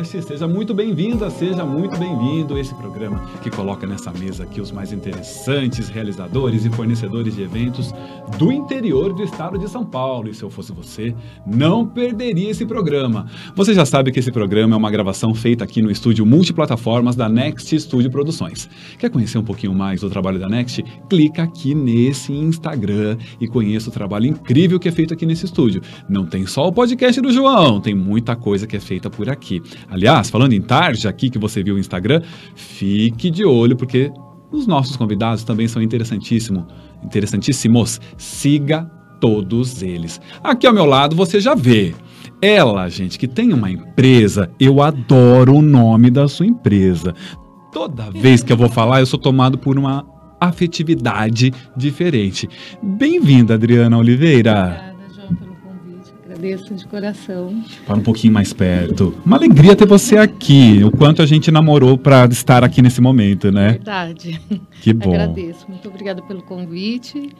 Podcast. Seja muito bem-vinda, seja muito bem-vindo. Esse programa que coloca nessa mesa aqui os mais interessantes realizadores e fornecedores de eventos do interior do estado de São Paulo. E se eu fosse você, não perderia esse programa. Você já sabe que esse programa é uma gravação feita aqui no estúdio multiplataformas da Next Studio Produções. Quer conhecer um pouquinho mais do trabalho da Next? Clica aqui nesse Instagram e conheça o trabalho incrível que é feito aqui nesse estúdio. Não tem só o podcast do João, tem muita coisa que é feita por aqui. Aliás, falando em tarde, aqui que você viu o Instagram, fique de olho, porque os nossos convidados também são interessantíssimos. Interessantíssimos. Siga todos eles. Aqui ao meu lado você já vê. Ela, gente, que tem uma empresa, eu adoro o nome da sua empresa. Toda vez que eu vou falar, eu sou tomado por uma afetividade diferente. Bem-vinda, Adriana Oliveira agradeço de coração. Fala um pouquinho mais perto. Uma alegria ter você aqui. O quanto a gente namorou para estar aqui nesse momento, né? Verdade. Que bom. Agradeço. Muito obrigada pelo convite.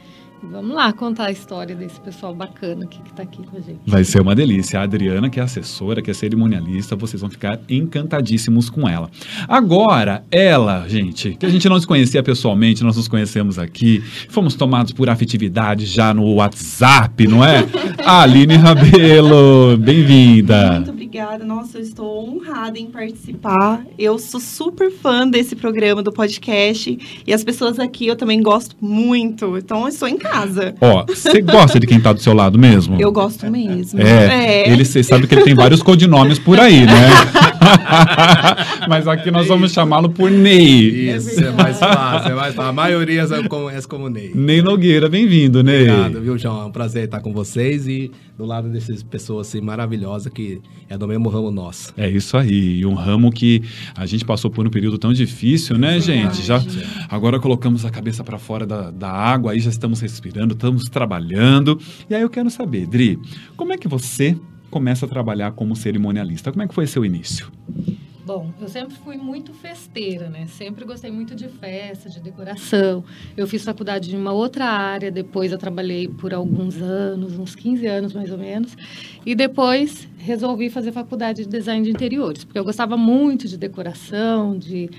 Vamos lá contar a história desse pessoal bacana que está aqui com a gente. Vai ser uma delícia. A Adriana, que é assessora, que é cerimonialista, vocês vão ficar encantadíssimos com ela. Agora, ela, gente, que a gente não se conhecia pessoalmente, nós nos conhecemos aqui, fomos tomados por afetividade já no WhatsApp, não é? Aline Rabelo, bem-vinda. Muito obrigada. Nossa, eu estou honrada em participar. Eu sou super fã desse programa, do podcast, e as pessoas aqui eu também gosto muito. Então, eu estou em casa. Ó, você gosta de quem tá do seu lado mesmo? Eu gosto mesmo. É, é. ele você sabe que ele tem vários codinomes por aí, né? Mas aqui nós vamos chamá-lo por Ney. Isso, é mais fácil, é mais fácil. A maioria é como, é como Ney. Ney Nogueira, bem-vindo, Ney. Obrigado, viu, João? É um prazer estar com vocês e do lado dessas pessoas assim maravilhosas que é do mesmo ramo nosso. É isso aí, um ramo que a gente passou por um período tão difícil, né, gente? Já agora colocamos a cabeça para fora da, da água, aí já estamos respirando, estamos trabalhando. E aí eu quero saber, Dri, como é que você começa a trabalhar como cerimonialista? Como é que foi seu início? Bom, eu sempre fui muito festeira, né? Sempre gostei muito de festa, de decoração. Eu fiz faculdade em uma outra área, depois eu trabalhei por alguns anos, uns 15 anos mais ou menos. E depois resolvi fazer faculdade de design de interiores, porque eu gostava muito de decoração, de,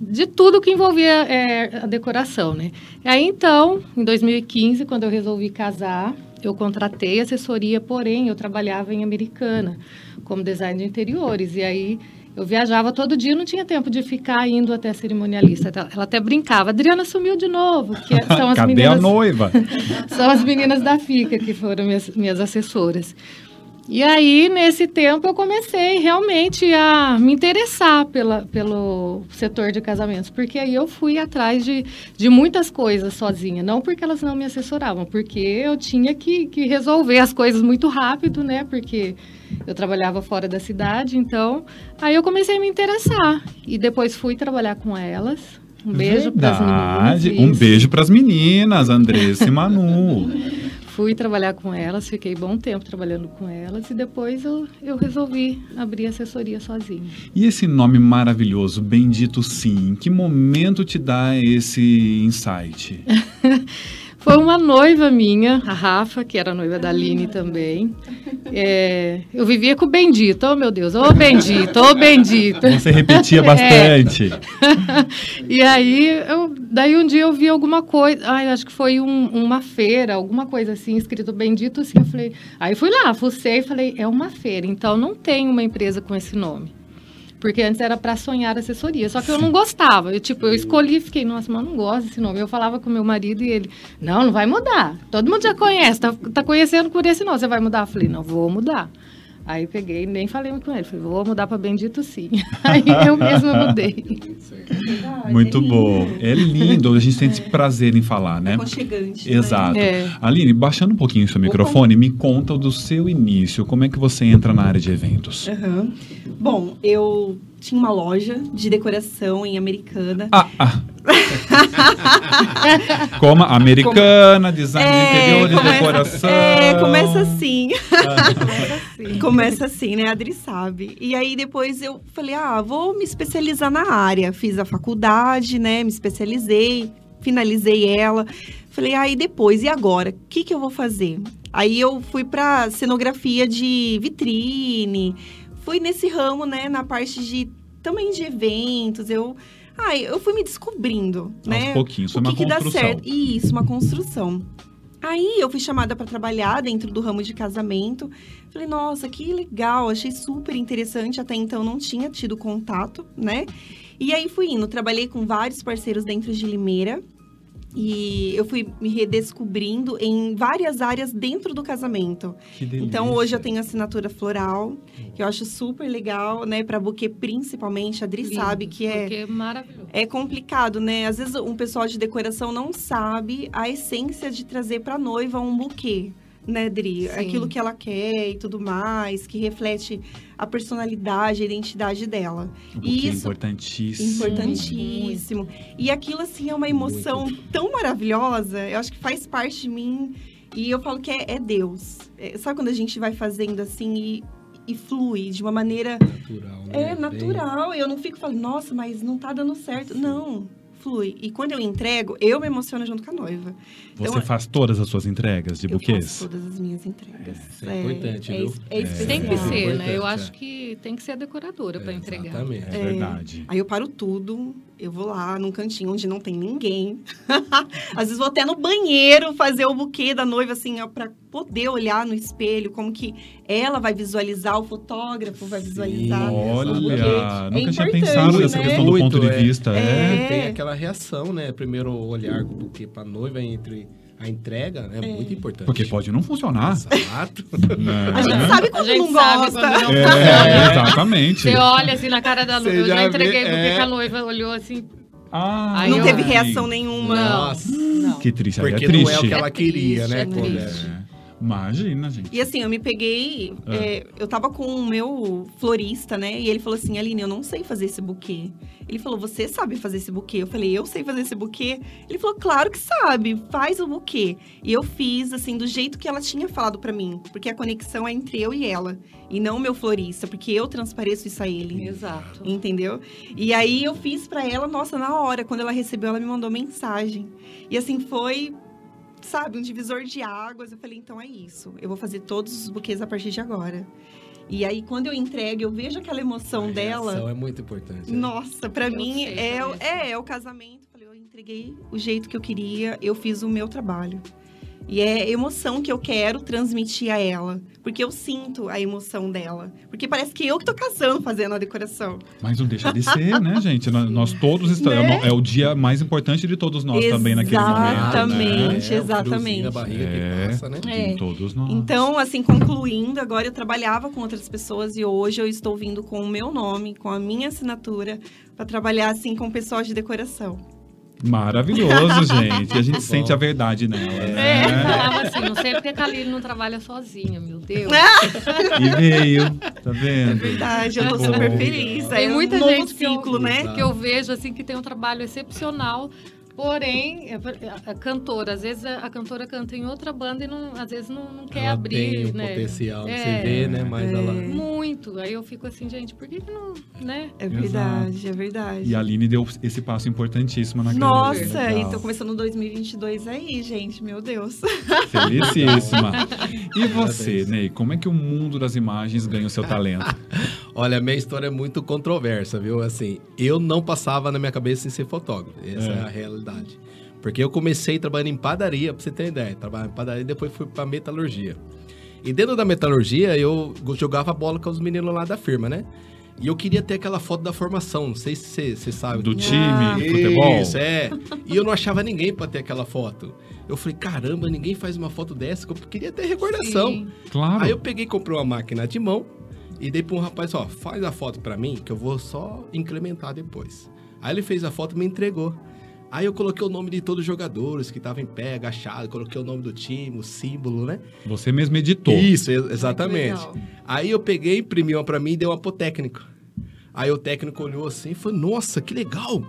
de tudo que envolvia é, a decoração, né? E aí então, em 2015, quando eu resolvi casar, eu contratei assessoria, porém eu trabalhava em Americana como design de interiores. E aí eu viajava todo dia, não tinha tempo de ficar indo até a cerimonialista. Ela até brincava, Adriana sumiu de novo. Que são as Cadê meninas, a noiva? são as meninas da FICA que foram minhas, minhas assessoras. E aí, nesse tempo, eu comecei realmente a me interessar pela, pelo setor de casamentos, porque aí eu fui atrás de, de muitas coisas sozinha. Não porque elas não me assessoravam, porque eu tinha que, que resolver as coisas muito rápido, né? Porque eu trabalhava fora da cidade, então aí eu comecei a me interessar. E depois fui trabalhar com elas. Um beijo para as meninas. Um beijo para as meninas, Andressa e Manu. fui trabalhar com elas, fiquei bom tempo trabalhando com elas e depois eu, eu resolvi abrir assessoria sozinha. E esse nome maravilhoso, Bendito Sim, em que momento te dá esse insight? Foi uma noiva minha, a Rafa, que era noiva da Aline também. É, eu vivia com o Bendito, oh meu Deus, ô oh, Bendito, ô oh, Bendito. Você repetia bastante. É. e aí, eu, daí um dia eu vi alguma coisa, ai, acho que foi um, uma feira, alguma coisa assim, escrito Bendito, assim, eu falei, aí fui lá, fucei e falei, é uma feira, então não tem uma empresa com esse nome. Porque antes era para sonhar assessoria. Só que eu não gostava. Eu, tipo, eu escolhi e fiquei, nossa, mas eu não gosto desse nome. Eu falava com meu marido e ele, não, não vai mudar. Todo mundo já conhece, tá, tá conhecendo por esse nome. Você vai mudar? Eu falei, não, vou mudar. Aí peguei, nem falei com ele, falei, vou mudar para Bendito sim. Aí eu mesma mudei. Muito bom. É lindo, a gente tem esse prazer em falar, né? Aconchegante. Né? Exato. É. Aline, baixando um pouquinho o seu microfone, me conta do seu início, como é que você entra na área de eventos? Uhum. Bom, eu tinha uma loja de decoração em Americana. Ah, ah. Como americana, design é, de interior, de decoração. É, começa assim. começa assim. começa assim, né? A Adri sabe. E aí depois eu falei, ah, vou me especializar na área. Fiz a faculdade, né? Me especializei, finalizei ela. Falei, aí ah, depois, e agora? O que, que eu vou fazer? Aí eu fui para cenografia de vitrine, fui nesse ramo, né, na parte de também de eventos, eu ai, eu fui me descobrindo, né? Aos pouquinhos, foi o uma que, que dá certo. Isso, uma construção. Aí eu fui chamada para trabalhar dentro do ramo de casamento. Falei, nossa, que legal, achei super interessante. Até então não tinha tido contato, né? E aí fui indo, trabalhei com vários parceiros dentro de Limeira. E eu fui me redescobrindo em várias áreas dentro do casamento. Que delícia. Então hoje eu tenho assinatura floral, que eu acho super legal, né? Para buquê principalmente. A Adri Lindo, sabe que é. É maravilhoso. É complicado, né? Às vezes um pessoal de decoração não sabe a essência de trazer para noiva um buquê, né, Dri? Sim. Aquilo que ela quer e tudo mais, que reflete a personalidade, a identidade dela. O que é Isso importantíssimo. importantíssimo. E aquilo, assim, é uma emoção tão maravilhosa. Eu acho que faz parte de mim. E eu falo que é, é Deus. É, sabe quando a gente vai fazendo assim e, e flui de uma maneira Natural, né? é natural. Eu não fico falando, nossa, mas não tá dando certo. Não, flui. E quando eu entrego, eu me emociono junto com a noiva. Você Então, faz todas as suas entregas de Eu buquês? faço todas as minhas entregas. isso é importante, é, viu? es- é especial. Tem que ser, né? Eu é. acho que tem que ser a decoradora para entregar. Exatamente. É verdade. Aí eu paro tudo, eu vou lá num cantinho onde não tem ninguém. Às vezes vou até no banheiro fazer o buquê da noiva, assim, ó, pra poder olhar no espelho, como que ela vai visualizar, o fotógrafo vai Sim, visualizar. Olha, Porque nunca é tinha importante, pensado nessa né? questão do Muito, ponto de é. vista. É. É. Tem aquela reação, né? Primeiro olhar do buquê pra noiva entre a entrega, é, muito importante. Porque pode não funcionar. Exato. né? A gente sabe A quando gente não sabe gosta. quando não É, exatamente. Você olha assim na cara da noiva. Eu já já entreguei vê, porque é. a noiva olhou assim. Ah, Aí Não teve reação nenhuma. Nossa. Não. Que triste, aí Porque é não triste. é o que ela É queria, triste, né? é triste. Imagina, gente. E assim, eu me peguei. É. é, eu tava com o meu florista, né? E ele falou assim: Aline, eu não sei fazer esse buquê. Ele falou: Você sabe fazer esse buquê? Eu falei: Eu sei fazer esse buquê. Ele falou: Claro que sabe, faz o buquê. E eu fiz, assim, do jeito que ela tinha falado pra mim. Porque a conexão é entre eu e ela. E não o meu florista, porque eu transpareço isso a ele. Exato. Entendeu? E aí eu fiz pra ela, nossa, na hora, quando ela recebeu, ela me mandou mensagem. E assim foi, sabe, um divisor de águas. Eu falei, então é isso. Eu vou fazer todos os buquês a partir de agora. E aí, quando eu entrego, eu vejo aquela emoção A dela. é muito importante. né? Nossa, pra Eu mim sei é, o- fazer é, é o casamento. Falei, eu entreguei o jeito que eu queria, eu fiz o meu trabalho. E é emoção que eu quero transmitir a ela. Porque eu sinto a emoção dela. Porque parece que eu que tô casando fazendo a decoração. Mas não deixa de ser, né, gente? Nós, nós todos estamos. Né? É o dia mais importante de todos nós também naquele momento. Né? Exatamente. É, o exatamente. barriga É. que passa, né? É. Todos nós. Então, assim, concluindo, agora eu trabalhava com outras pessoas e hoje eu estou vindo com o meu nome, com a minha assinatura, para trabalhar, assim, com o pessoal de decoração. Maravilhoso, gente. E a gente sente a verdade nela, É, né? falava assim, não sei porque a Kalile não trabalha sozinha, meu Deus. E veio, tá É vendo? verdade, eu tô Bom. super feliz. Tem É um muita novo gente que eu- ciclo, né? Que eu vejo assim que tem um trabalho excepcional. Porém, a, a cantora, às vezes a, a cantora canta em outra banda e não, às vezes não, não quer ela abrir, tem o né? potencial de É. você ver, né? Mas É. ela... Muito. Aí eu fico assim, gente, por que, que não, né? É verdade, é verdade. E a Aline deu esse passo importantíssimo na carreira. Nossa, Legal. e tô começando 2022 aí, gente, meu Deus. Felicíssima. E você. Ney, como é que o mundo das imagens ganha o seu talento? Olha, a minha história é muito controversa, viu? Assim, eu não passava na minha cabeça em ser fotógrafo. Essa é, É. a realidade. Porque eu comecei trabalhando em padaria, pra você ter ideia. Trabalhava em padaria e depois fui pra metalurgia. E dentro da metalurgia, eu jogava bola com os meninos lá da firma, né? E eu queria ter aquela foto da formação. Não sei se você- sabe. Do time, Ah. de futebol? Isso, é. E eu não achava ninguém pra ter aquela foto. Eu falei, caramba, ninguém faz uma foto dessa. que Eu queria ter recordação. Sim. Claro. Aí eu peguei e comprei uma máquina de mão e dei pra um rapaz, ó, faz a foto pra mim que eu vou só incrementar depois. Aí ele fez a foto e me entregou. Aí eu coloquei o nome de todos os jogadores que estavam em pé, agachado, coloquei o nome do time, o símbolo, né? Você mesmo editou. Isso, ex- exatamente. Aí eu peguei, imprimi uma pra mim e dei uma pro técnico. Aí o técnico olhou assim e falou, nossa, que legal!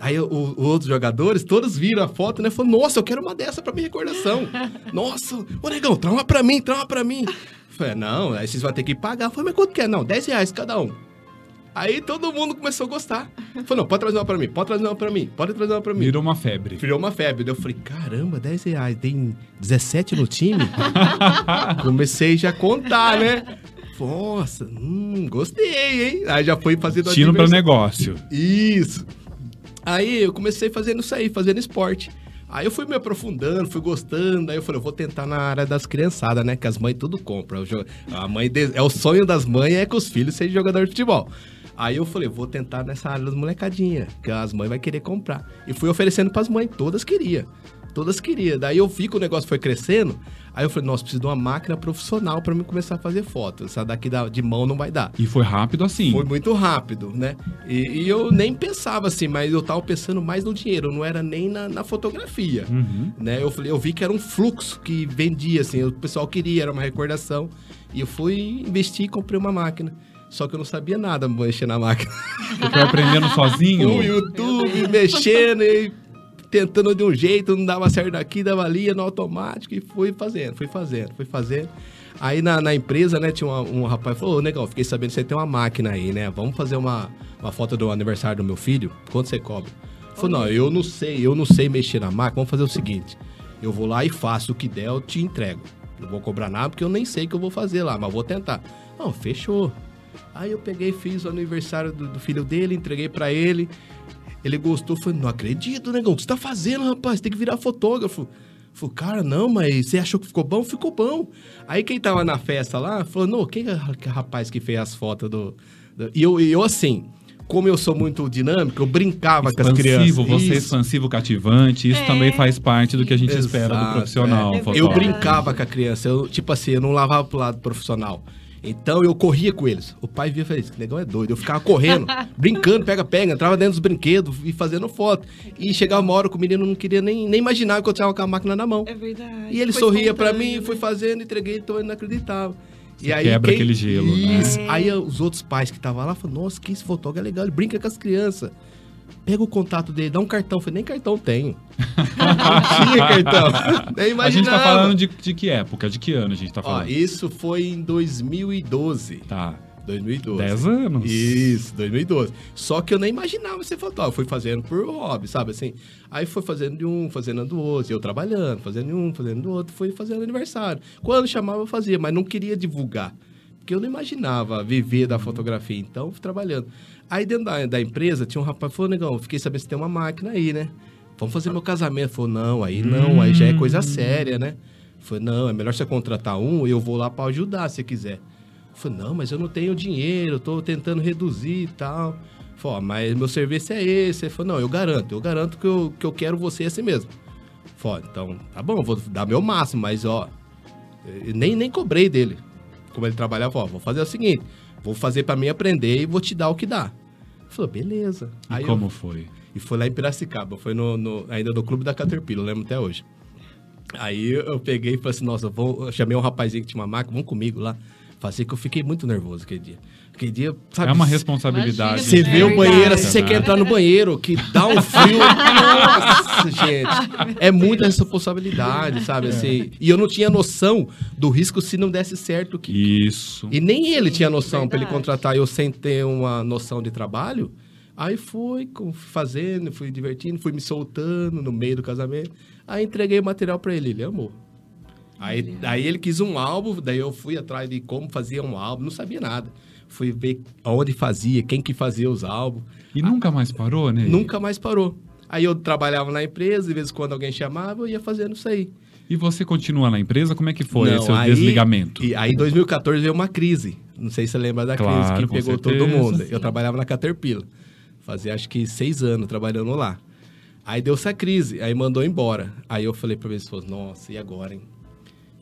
Aí os outros jogadores, todos viram a foto, né? Falou, nossa, eu quero uma dessa pra minha recordação. nossa, ô negão, traz uma pra mim, traz uma pra mim. Falei, não, aí vocês vão ter que pagar. Falei, mas quanto que é? Não, 10 reais cada um. Aí todo mundo começou a gostar. Falou, não, pode trazer uma pra mim, pode trazer uma pra mim, pode trazer uma pra mim. Virou uma febre. Virou uma febre. Daí eu falei, caramba, 10 reais, tem 17 no time? Comecei já a contar, né? nossa, hum, gostei, hein? Aí já foi fazendo Tino adversa- negócio. Isso. Aí eu comecei fazendo isso aí, fazendo esporte. Aí eu fui me aprofundando, fui gostando. Aí eu falei, eu vou tentar na área das criançadas, né? Que as mães tudo compram. A mãe de- É o sonho das mães é que os filhos sejam jogadores de futebol. Aí eu falei, vou tentar nessa área das molecadinhas, que as mães vão querer comprar. E fui oferecendo pras mães, todas queriam. Todas queriam. Daí eu vi que o negócio foi crescendo. Aí eu falei, nossa, preciso de uma máquina profissional pra mim começar a fazer foto. Essa daqui da- de mão não vai dar. E foi rápido assim. Foi muito rápido, né? E, e eu nem pensava assim, mas eu tava pensando mais no dinheiro, não era nem na, na fotografia. Uhum. Né? Eu, falei, eu vi que era um fluxo que vendia, assim, o pessoal queria, era uma recordação. E eu fui investir e comprei uma máquina. Só que eu não sabia nada mexer na máquina. Você foi aprendendo sozinho? O YouTube, mexendo e tentando de um jeito, não dava certo daqui, dava ali, no automático, e fui fazendo, fui fazendo, fui fazendo. Aí na, na empresa, né, tinha uma- um rapaz que falou, ô, negão, fiquei sabendo que você tem uma máquina aí, né? Vamos fazer uma, uma foto do aniversário do meu filho? Quanto você cobra? Falou, não, eu não sei, eu não sei mexer na máquina, vamos fazer o seguinte, eu vou lá e faço o que der, eu te entrego. Não vou cobrar nada porque eu nem sei o que eu vou fazer lá, mas vou tentar. Não, fechou. Aí eu peguei, fiz o aniversário do, do filho dele, entreguei pra ele. Ele gostou, falei, não acredito, negão, o que você tá fazendo, rapaz? Tem que virar fotógrafo. Falei, cara, não, mas você achou que ficou bom? Ficou bom. Aí quem tava na festa lá, falou, não, quem é o rapaz que fez as fotos do... do-" E eu, e eu, assim, como eu sou muito dinâmico, eu brincava com as crianças. Expansivo, você é Isso. expansivo, cativante, isso É. também faz parte do que a gente espera do Exato, profissional. é. Eu brincava com a criança, eu, tipo assim, eu não lavava pro lado profissional. Então eu corria com eles. O pai via e falei, esse negão é doido. Eu ficava correndo, brincando, pega-pega, entrava dentro dos brinquedos e fazendo foto. E chegava uma hora que o menino não queria nem, nem imaginar que eu tava com a máquina na mão. É verdade. E ele Foi sorria pra espontâneo, mim, né? fui fazendo, entreguei, então ele não acreditava. Você quebra aquele gelo, né? Isso. É. Aí os outros pais que estavam lá falaram, nossa, que esse fotógrafo é legal, ele brinca com as crianças. Pega o contato dele, dá um cartão. Eu falei, nem cartão tenho. não tinha cartão. Nem imaginava. A gente tá falando de, de que época? De que ano a gente tá Ó, falando? isso foi em 2012. Tá. 2012. 10 anos. Isso, 2012. Só que eu nem imaginava ser fotógrafo. Fui fazendo por hobby, sabe assim? Aí foi fazendo de um, fazendo do outro. Eu trabalhando, fazendo de um, fazendo do outro. Fui fazendo aniversário. Quando chamava, eu fazia, mas não queria divulgar. Porque eu não imaginava viver da fotografia. Então, fui trabalhando. Aí dentro da, da empresa, tinha um rapaz que falou, negão, fiquei sabendo você tem uma máquina aí, né? Vamos fazer meu casamento. Falou, não, aí não, aí já é coisa séria, né? Falei, não, é melhor você contratar um, eu vou lá para ajudar se quiser. Falei, não, mas eu não tenho dinheiro, tô tentando reduzir e tal. Falei, mas meu serviço é esse. Ele falou, não, eu garanto, eu garanto que eu, que eu quero você assim mesmo. Falei, então, tá bom, vou dar meu máximo, mas ó, nem, nem cobrei dele. Como ele trabalhava, ó, vou fazer o seguinte, vou fazer para mim aprender e vou te dar o que dá. Falou, beleza. E Aí eu- como foi? e foi lá em Piracicaba, foi no, no- ainda no clube da Caterpillar, eu lembro até hoje. Aí eu peguei e falei assim, nossa, eu vou, eu chamei um rapazinho que tinha uma máquina, vamos comigo lá. Falei que eu fiquei muito nervoso aquele dia. Aquele dia, sabe? É uma responsabilidade. Você É vê o verdade. banheiro, assim, você quer entrar no banheiro, que dá um frio. Nossa, gente. É muita responsabilidade, sabe? Assim, e eu não tinha noção do risco se não desse certo. Que... Isso. E nem ele tinha noção para ele contratar eu sem ter uma noção de trabalho. Aí fui fazendo, fui divertindo, fui me soltando no meio do casamento. Aí entreguei o material para ele, ele amou. Aí, aí ele quis um álbum, daí eu fui atrás de como fazia um álbum, não sabia nada. Fui ver onde fazia, quem que fazia os álbuns. E nunca mais parou, né? Nunca mais parou. Aí eu trabalhava na empresa, de vez em quando alguém chamava, eu ia fazendo isso aí. E você continua na empresa? Como é que foi Não, esse seu aí- desligamento? E aí, em 2014, veio uma crise. Não sei se você lembra da Claro, crise que pegou certeza. todo mundo. Eu trabalhava na Caterpillar. Fazia acho que seis anos trabalhando lá. Aí deu essa crise, aí mandou embora. Aí eu falei para pessoas, nossa, e agora, hein?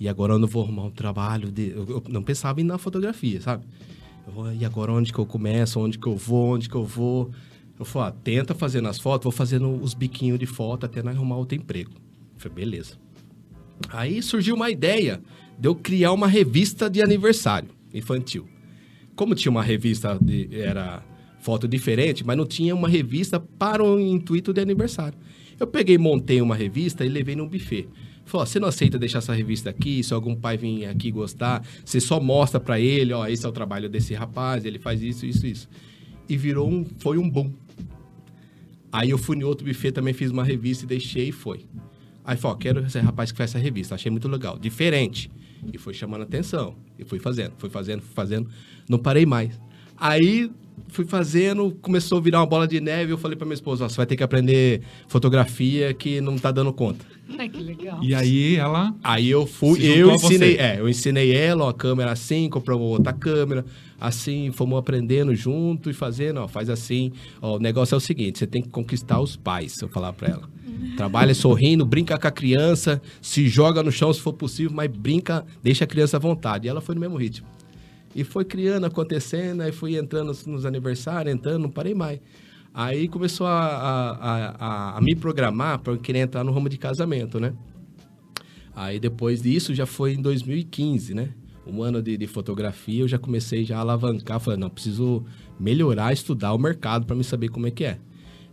E agora eu não vou arrumar um trabalho. De... Eu, não pensava em na fotografia, sabe? E agora onde que eu começo? Onde que eu vou? Onde que eu vou? Eu falei, ah, tenta fazendo as fotos, vou fazendo os biquinhos de foto até nós arrumar outro emprego. Eu falei, beleza. Aí surgiu uma ideia de eu criar uma revista de aniversário infantil. Como tinha uma revista de era foto diferente, mas não tinha uma revista para o intuito de aniversário. Eu peguei, montei uma revista e levei num buffet. Falei, ó, você não aceita deixar essa revista aqui? Se algum pai vir aqui gostar, você só mostra para ele, ó, esse é o trabalho desse rapaz, ele faz isso, isso, isso. E virou um, foi um boom. Aí eu fui em outro buffet, também fiz uma revista e deixei e foi. Aí falou, quero esse rapaz que faz essa revista. Achei muito legal, diferente. E foi chamando atenção. E fui fazendo, fui fazendo, fui fazendo. Não parei mais. Aí fui fazendo, começou a virar uma bola de neve. Eu falei pra minha esposa, você vai ter que aprender fotografia que não tá dando conta. Ai, que legal. E aí ela. Aí eu fui, eu ensinei, é, eu ensinei ela, ó, a câmera assim, comprou outra câmera, assim, fomos aprendendo junto e fazendo, ó, faz assim. Ó, o negócio é o seguinte, você tem que conquistar os pais, eu falar pra ela. Trabalha sorrindo, brinca com a criança, se joga no chão se for possível, mas brinca, deixa a criança à vontade. E ela foi no mesmo ritmo. E foi criando, acontecendo, aí fui entrando nos, aniversários, entrando, não parei mais. Aí começou a, a, a, a- me programar para querer entrar no ramo de casamento, né? Aí depois disso já foi em 2015, né? Um ano de, de fotografia, eu já comecei já a alavancar, falei, não, preciso melhorar, estudar o mercado para me saber como é que é.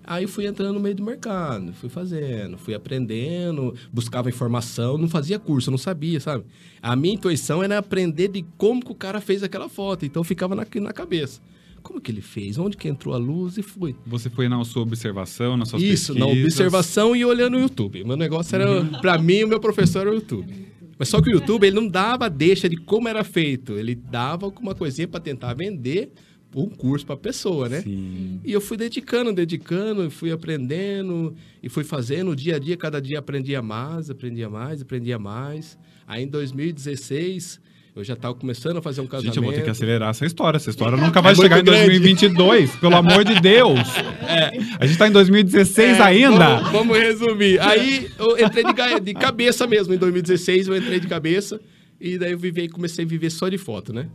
Aí fui entrando no meio do mercado, fui fazendo, fui aprendendo, buscava informação, não fazia curso, não sabia, sabe? A minha intuição era aprender de como que o cara fez aquela foto, então ficava na, na cabeça. Como que ele fez? Onde que entrou a luz e fui. Você foi na sua observação, nas suas Isso, na observação e olhando o YouTube. Meu negócio era, pra mim, o meu professor era o YouTube. Mas só que o YouTube, ele não dava deixa de como era feito. Ele dava alguma coisinha pra tentar vender um curso pra pessoa, né? Sim. E eu fui dedicando, dedicando, fui aprendendo e fui fazendo. Dia a dia, cada dia aprendia mais, aprendia mais, aprendia mais. Aí em 2016, eu já estava começando a fazer um casamento. Gente, eu vou ter que acelerar essa história. Essa história nunca vai É chegar em muito grande. 2022, pelo amor de Deus. A gente tá em 2016 É, ainda. Vamos, vamos resumir. Aí eu entrei de, de cabeça mesmo. Em 2016 eu entrei de cabeça. E daí eu vivi, comecei a viver só de foto, né?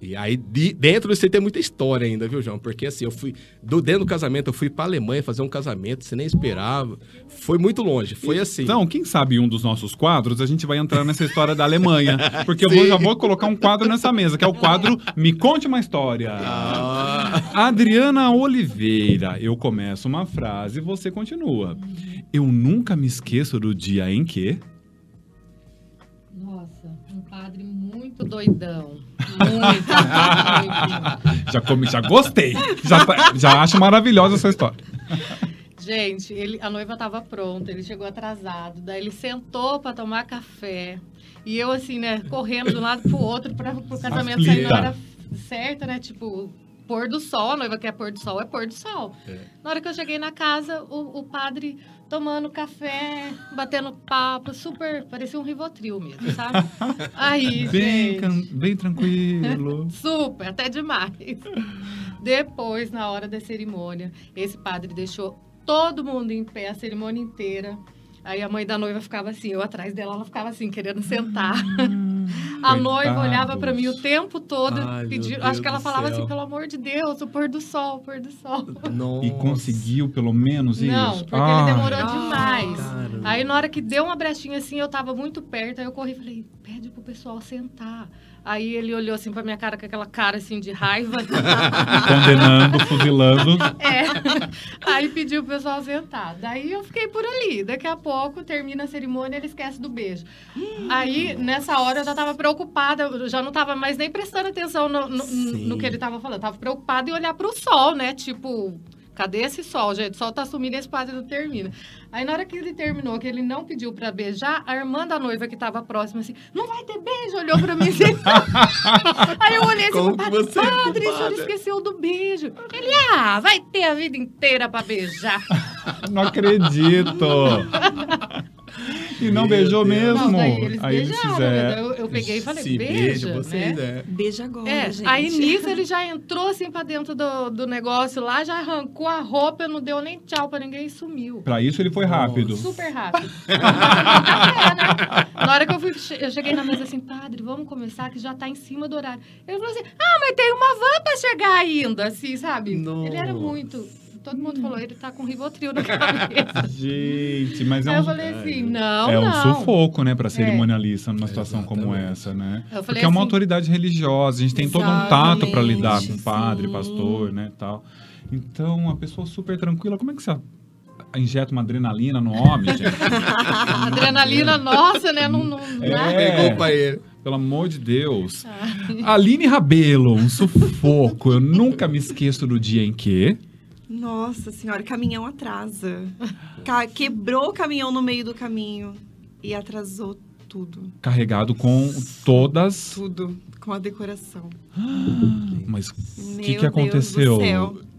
E aí, de- dentro disso aí tem muita história ainda, viu, João? Porque assim, eu fui. Do, dentro do casamento, eu fui pra Alemanha fazer um casamento, você nem esperava. Foi muito longe. Foi assim. Então, quem sabe um dos nossos quadros a gente vai entrar nessa história da Alemanha. Porque eu vou- já vou colocar um quadro nessa mesa, que é o quadro Me Conte uma História. Ah, Adriana Oliveira, eu começo uma frase e você continua. Eu nunca me esqueço do dia em que. Padre muito doidão. Muito. Já, come, já gostei. Já, tá- já acho maravilhosa essa história. Gente, ele, a noiva estava pronta, ele chegou atrasado. Daí ele sentou para tomar café. E eu, assim, né, correndo de um lado pro outro para o casamento sair na hora certa, né? Tipo, pôr do sol. A noiva quer pôr do sol, é pôr do sol. É. Na hora que eu cheguei na casa, o, o padre tomando café, batendo papo, super. Parecia um Rivotril mesmo, sabe? Aí, Bem, gente. bem tranquilo. Super, até demais. Depois, na hora da cerimônia, esse padre deixou todo mundo em pé, a cerimônia inteira. Aí a mãe da noiva ficava assim, eu atrás dela, ela ficava assim, querendo sentar. A noiva olhava pra mim o tempo todo, Ai, pedindo, acho que ela falava céu. assim, pelo amor de Deus, o pôr do sol, o pôr do sol. Nossa. E conseguiu pelo menos Não, isso? porque Ai. ele demorou Ah, demais. caramba. Aí na hora que deu uma brechinha assim, eu tava muito perto, aí eu corri e falei, pede pro pessoal sentar. Aí ele olhou assim pra minha cara com aquela cara assim de raiva. Condenando, fuzilando. É. Aí pediu pro pessoal sentar. Daí eu fiquei por ali. Daqui a pouco termina a cerimônia ele esquece do beijo. Aí, nessa hora, eu já tava preocupada, eu já não tava mais nem prestando atenção no, no, no que ele tava falando. Tava preocupada em olhar pro sol, né? Tipo, cadê esse sol, gente? O sol tá sumindo e esse padre não termina. Aí, na hora que ele terminou, que ele não pediu pra beijar, a irmã da noiva que tava próxima, assim, não vai ter beijo, olhou pra mim assim. Aí eu olhei assim, padre, você é padre, o senhor culpada?" esqueceu do beijo. Ele, ah, vai ter a vida inteira pra beijar. Não acredito. E não Meu beijou Deus. mesmo. Não, eles Aí eles beijaram, fizeram. né? Eu, eu peguei e falei, Se beija, vocês, né? é. Beija agora, É, gente. aí nisso ele já entrou assim pra dentro do, do negócio lá, já arrancou a roupa, não deu nem tchau pra ninguém e sumiu. Pra isso ele foi rápido. Super rápido. Café, né? Na hora que eu fui, eu cheguei na mesa assim, padre, vamos começar que já tá em cima do horário. Ele falou assim, ah, mas tem uma van pra chegar ainda, assim, sabe? Ele era Nossa. muito. Todo mundo falou, ele tá com Rivotril na cabeça. Gente, mas é Aí eu um, falei assim, não, é um não. sufoco, né, pra cerimonialista numa situação como essa, né? Eu falei Porque é uma assim, autoridade religiosa, a gente tem todo um tato pra lidar com padre, sim. pastor, né, tal. Então, uma pessoa super tranquila, como é que você injeta uma adrenalina no homem, gente? Adrenalina, nossa, né? Não, não, É. né? Pegou pra ele. Pelo amor de Deus. Aline Rabelo, um sufoco. Eu nunca me esqueço do dia em que. Nossa senhora, caminhão atrasa. Quebrou o caminhão no meio do caminho e atrasou tudo. Carregado com todas. Tudo com a decoração. Mas o que, que aconteceu?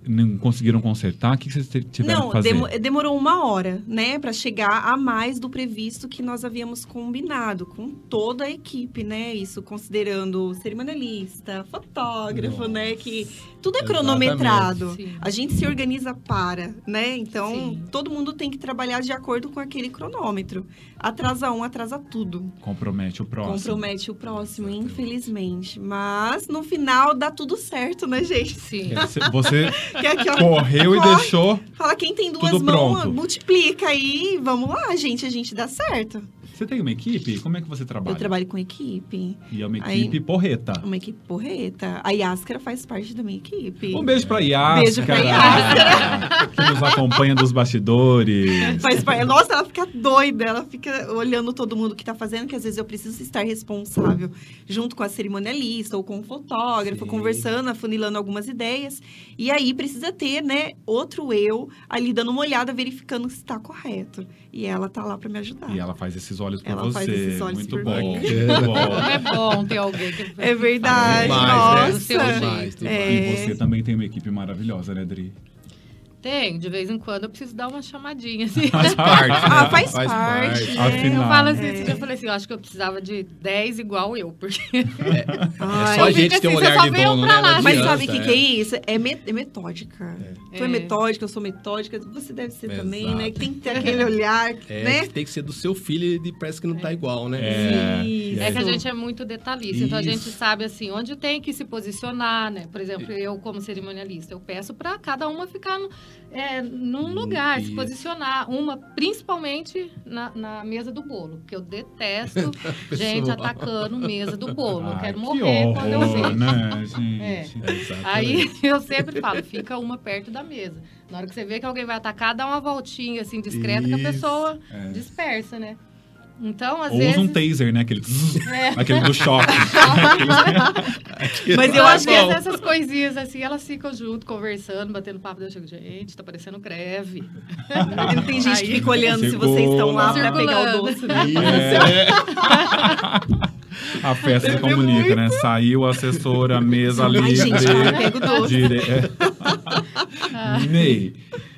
Não conseguiram consertar? O que, que vocês tiveram Não, que fazer? demo- demorou uma hora, né, para chegar a mais do previsto que nós havíamos combinado com toda a equipe, né? Isso considerando cerimonialista, fotógrafo, né? Que tudo é Exatamente. cronometrado. A gente se organiza para, né? Então, Sim. todo mundo tem que trabalhar de acordo com aquele cronômetro. Atrasa um, atrasa tudo. Compromete o próximo. Compromete o próximo, infelizmente. Mas no final dá tudo certo, né, gente? Sim. É, cê- Você Que aqui, ó, correu e corre. deixou. Fala, quem tem duas mãos, pronto. multiplica aí. Vamos lá, gente, a gente dá certo. Você tem uma equipe? Como é que você trabalha? Eu trabalho com equipe, E é uma Aí- equipe porreta. uma equipe porreta. A Yáscara faz parte da minha equipe. Um beijo pra Yascara. Beijo pra Que nos acompanha dos bastidores. Faz parte. Nossa, ela fica doida, ela fica olhando todo mundo que tá fazendo, que às vezes eu preciso estar responsável junto com a cerimonialista ou com o fotógrafo, Sim. conversando, afunilando algumas ideias. E aí precisa ter, né, outro eu ali dando uma olhada, verificando se tá correto. E ela tá lá para me ajudar. E ela faz esses olhos por Ela você. faz esses olhos Muito por bom. mim. Muito bom. Como é bom ter alguém que É verdade, Demais, né? nossa. Demais, demais. É. E você também tem uma equipe maravilhosa, né, Dri? Tem, de vez em quando eu preciso dar uma chamadinha, assim. Faz parte. Ah, né? faz, parte. parte. né? Afinal. Eu falo assim, É. eu falei assim, eu acho que eu precisava de 10 igual eu, porque Ai, É só a gente fico ter um assim, olhar de dono, né? lá. Mas adianta, sabe o que, que é isso? É, é metódica. Tu é. É. metódica, eu sou metódica. Você deve ser também, Exato. né? Que tem que ter aquele olhar, É, né? tem que ser do seu filho e parece que não tá igual, né? É. Isso. É que a gente é muito detalhista, então a gente Isso. sabe assim onde tem que se posicionar, né? Por exemplo, eu como cerimonialista, eu peço para cada uma ficar no- é, num lugar, se isso. posicionar. Uma, principalmente na, na mesa do bolo, porque eu detesto gente atacando mesa do bolo. eu Ai, quero que morrer quando eu horror, vejo. né, gente? É. Aí eu sempre falo, fica uma perto da mesa. Na hora que você vê que alguém vai atacar, dá uma voltinha assim discreta que a Isso. pessoa É. dispersa, né? Então, às Ou vezes. usa um taser, né? Aquele, É. aquele do choque. Mas eu Eu acho que vezes essas coisinhas assim, elas ficam junto, conversando, batendo papo. Eu chego, gente, tá parecendo greve. Não tem gente que fica olhando se Circula. vocês estão lá pra pegar o Circulando. doce, né? É. A festa se comunica, né? Saiu a assessora, a mesa Ai, livre. gente, pega o doce. dire- é. Ney,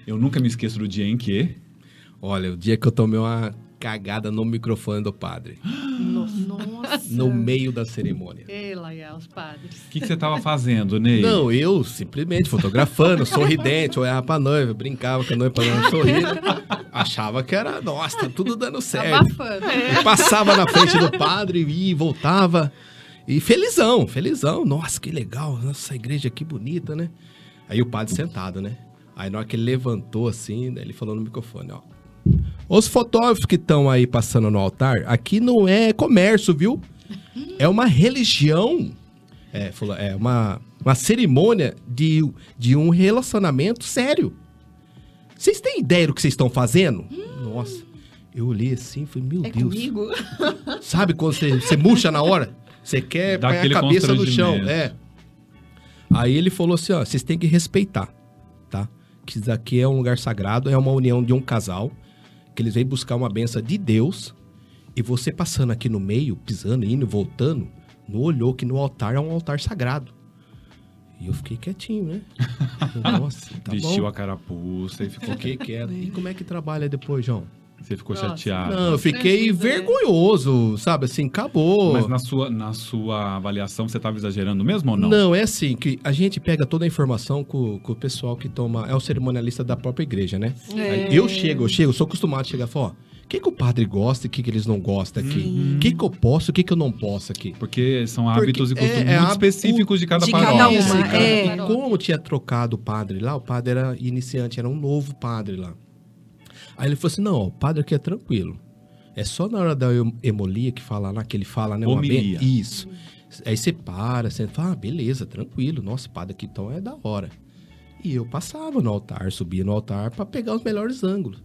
eu nunca me esqueço do dia em que Olha, o dia que eu tomei uma cagada no microfone do padre. Nossa. No meio da cerimônia. Ei, Laia, os padres. O que, que você tava fazendo, Ney? Não, eu simplesmente fotografando, sorridente, olhava pra noiva, brincava com a noiva pra sorrir. Achava que era, nossa, tá tudo dando certo. Abafando. Eu passava na frente do padre e voltava. E felizão, felizão. Nossa, que legal. Nossa, igreja que bonita, né? Aí o padre sentado, né? Aí na hora que ele levantou assim, ele falou no microfone, ó. Os fotógrafos que estão aí passando no altar, aqui não é comércio, viu? É uma religião. É, é uma, uma cerimônia de, de um relacionamento sério. Vocês têm ideia do que vocês estão fazendo? Nossa, eu olhei assim e falei, meu É Deus. comigo? Sabe quando você, você murcha na hora? Você quer Dá a cabeça no chão. É. Aí ele falou assim, ó, vocês têm que respeitar, tá? Que isso aqui é um lugar sagrado, é uma união de um casal, que eles vêm buscar uma benção de Deus, e você passando aqui no meio, pisando, indo, voltando, não olhou que no altar é um altar sagrado. E eu fiquei quietinho, né? Nossa, tá Vestiu bom. a carapuça e ficou. Fiquei quieto. E como é que trabalha depois, João? Você ficou Nossa. chateado. Não, eu fiquei né? vergonhoso, sabe? Assim, acabou. Mas na sua, na sua avaliação, você estava exagerando mesmo ou não? Não, é assim, que a gente pega toda a informação com, com o pessoal que toma. É o cerimonialista da própria igreja, né? É. Eu chego, eu chego, sou acostumado a chegar e falar, ó, o que, que o padre gosta e o que, que eles não gostam aqui? Uhum. O que, que eu posso e o que, que eu não posso aqui? Porque são Porque hábitos e é- costumes é muito hábito específicos de cada de paróquia. cada uma, é. E como tinha trocado o padre lá, o padre era iniciante, era um novo padre lá. Aí ele falou assim: não, ó, o padre aqui é tranquilo. É só na hora da hem- hemolia que fala lá, que ele fala, né? uma Homilia. ben- Isso. Aí você para, você fala, ah, beleza, tranquilo. Nossa, o padre aqui então é da hora. E eu passava no altar, subia no altar pra pegar os melhores ângulos.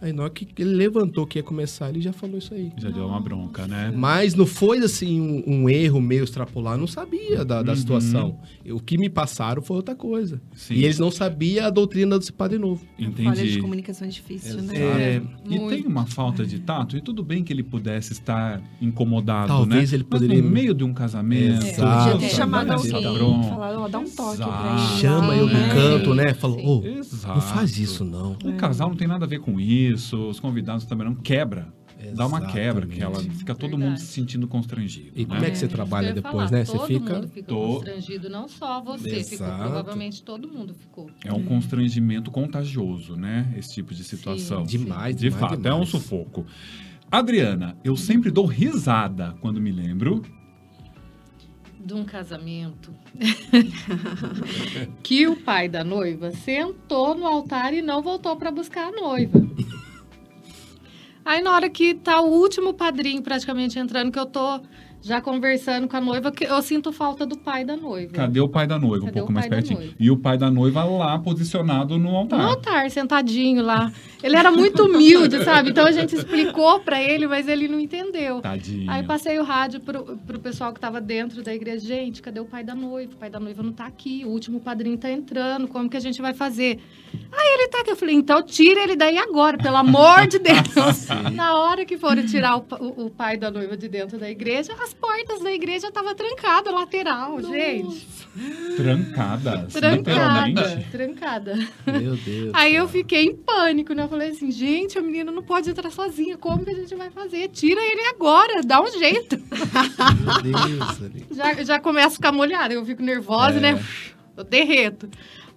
Aí na hora que ele levantou que ia começar, ele já falou isso aí. Já deu uma bronca, né? Mas não foi assim um, um erro meio extrapolar, eu não sabia da, da Uhum. situação. O que me passaram foi outra coisa. Sim. E eles não sabiam a doutrina do Padre Novo. Falha de Entendi. comunicação é difícil, né? É, E Muito. tem uma falta de tato, e tudo bem que ele pudesse estar incomodado, Talvez né? ele Mas poderia- no meio de um casamento, É, Exato. podia ter chamado alguém, falar, ó, dá um toque pra Exato. ele. Chama eu né? no canto, né? Falou, ô, Exato. não faz isso não. O casal não tem nada a ver com isso, os convidados também não quebra. Dá uma quebra, que ela Exatamente. fica todo Verdade. mundo se sentindo constrangido. E como né? é que você isso trabalha depois, falar, né? Você Todo fica- mundo ficou Tô. constrangido, não só você ficou, provavelmente todo mundo ficou. É um constrangimento contagioso, né? Esse tipo de situação. Sim. Demais, De demais, fato, é um demais. sufoco. Adriana, eu sempre dou risada quando me lembro. De um casamento que o pai da noiva sentou no altar e não voltou para buscar a noiva. Aí na hora que tá o último padrinho praticamente entrando, que eu tô já conversando com a noiva, que eu sinto falta do pai da noiva. Cadê o pai da noiva? Cadê um pouco mais pertinho. E o pai da noiva lá posicionado no No altar. altar, sentadinho lá. Ele era muito humilde, sabe? Então a gente explicou pra ele, mas ele não entendeu. Tadinho. Aí passei o rádio pro, pro pessoal que tava dentro da igreja. Gente, cadê o pai da noiva? O pai da noiva não tá aqui. O último padrinho tá entrando. Como que a gente vai fazer? Aí ele tá aqui. Eu falei, então tira ele daí agora, pelo amor de Deus. Na hora que foram tirar o, o- o pai da noiva de dentro da igreja, as portas da igreja estavam trancadas, lateral, gente. Trancadas, Trancada, trancada. Meu Deus. Aí eu cara. fiquei em pânico, né? Eu falei assim, gente, a menina não pode entrar sozinha. Como que a gente vai fazer? Tira ele agora, dá um jeito. Meu Deus. Já, já começo a ficar molhada, eu fico nervosa, É. né? Eu derreto.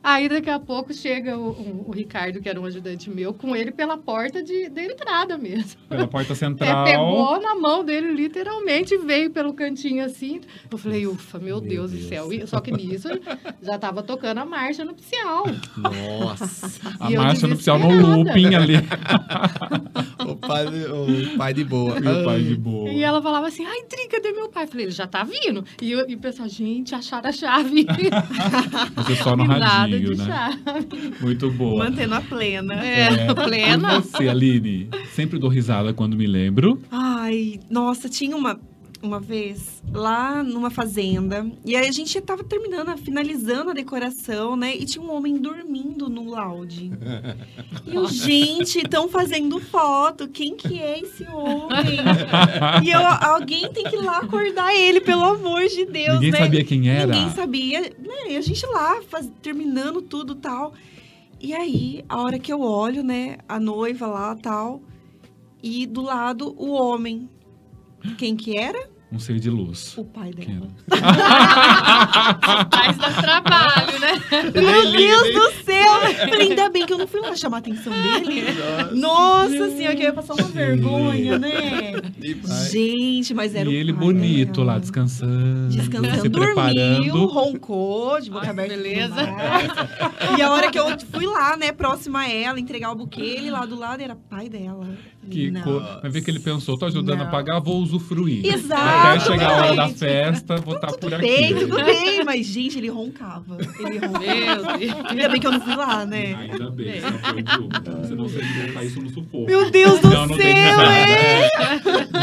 Aí daqui a pouco chega o, o- o Ricardo, que era um ajudante meu, com ele pela porta de, da entrada mesmo. Pela porta É, central. pegou na mão dele, literalmente, veio pelo cantinho assim. Eu falei, ufa, meu, Meu Deus, Deus. do céu. E- Só que nisso já tava tocando a marcha nupcial. Nossa. A marcha nupcial no looping ali. o, pai, o pai de boa. E o pai Ai. de boa. E ela falava assim, ai, Tri, cadê meu pai? Eu falei, ele já tá vindo. E, eu- e o pessoal, gente, acharam a chave. Você só no E de né? chave. Muito boa. Mantendo a plena. É, plena. E você, Aline? Sempre dou risada quando me lembro. Ai, nossa, tinha uma, uma vez lá numa fazenda. E aí a gente tava terminando, finalizando a decoração, né? E tinha um homem dormindo no laude. E eu, gente, estão fazendo foto. Quem que é esse homem? E eu, alguém tem que ir lá acordar ele, pelo amor de Deus, Ninguém né? sabia quem era. Ninguém sabia, né? E a gente lá, faz- terminando tudo tal. E aí, a hora que eu olho, né, a noiva lá tal, e do lado o homem. Quem que era? Um ser de luz. O pai dela. Mas dá trabalho, né? Meu Deus do céu! Falei, ainda bem que eu não fui lá chamar a atenção dele. Nossa senhora, que eu ia passar uma vergonha, né? Gente, mas era E ele pai bonito dela. lá, descansando. Descansando, se dormiu, preparando. roncou, de boca Ai, aberta. beleza. E a hora que eu fui lá, né, próxima a ela, entregar o buquê, ele lá do lado era pai dela. Que Não. Vai ver que ele pensou, tô ajudando Não. a pagar, vou usufruir. Exato, Até chegar a hora da festa, vou estar por aqui. Bem, tudo bem, mas gente, ele roncava. Ele roncava. Meu Deus. Ainda bem que eu não fui lá, né? Ainda bem, você não foi você ia colocar isso no sufoco. Meu Deus do Não, não céu, risada.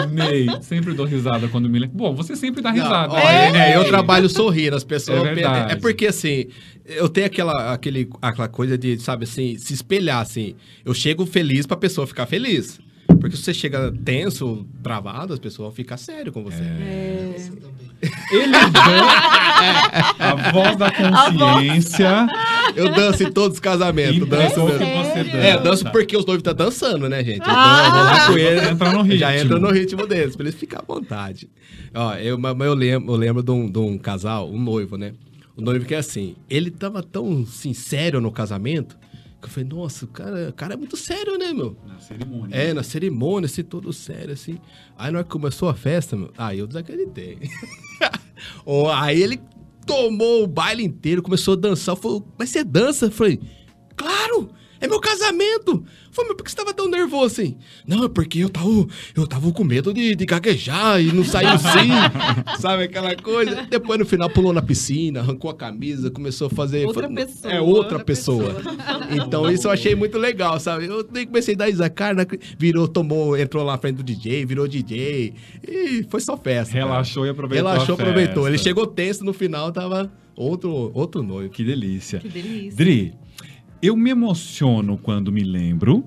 é? Ney, sempre dou risada quando me lembro. Bom, você sempre dá Não, risada. ó, né? é, eu trabalho sorrindo, as pessoas. É verdade. É porque assim, eu tenho aquela, aquele, aquela coisa de, sabe assim, se espelhar assim. Eu chego feliz pra pessoa ficar feliz. Porque se você chega tenso, travado, as pessoas vão ficar sério com você. É. Ele é a voz da consciência. Eu danço em todos os casamentos. Danço, Enquanto danço. você dança. É, eu danço porque os noivos tá dançando, né, gente? Eu Ah! vou lá com eles. Entra no ritmo. Já entra no ritmo deles, pra eles ficarem à vontade. Ó, eu, mas eu lembro, eu lembro de, um, de um casal, um noivo, né? O noivo que é assim, ele tava tão sincero no casamento, que eu falei, nossa, o cara, o cara é muito sério, né, meu? Na cerimônia. É, na cerimônia, assim, todo sério, assim. Aí na hora que começou a festa, meu, aí eu desacreditei. Aí ele tomou o baile inteiro, começou a dançar. Falou, mas você dança? Eu falei, claro! É meu casamento! Falei, mas por que você tava tão nervoso assim? Não, é porque eu tava, eu tava com medo de, de gaguejar e não saiu assim. sabe aquela coisa? Depois no final pulou na piscina, arrancou a camisa, começou a fazer. Outra pessoa, É outra, outra pessoa. pessoa. Então isso eu achei muito legal, sabe? Eu nem comecei a dar isa cara, virou, tomou, entrou lá na frente do DJ, virou DJ. E foi só festa. cara. Relaxou e aproveitou. Relaxou, aproveitou. Ele chegou tenso no final, tava outro, outro noivo. Que delícia. Que delícia. Dri, eu me emociono quando me lembro.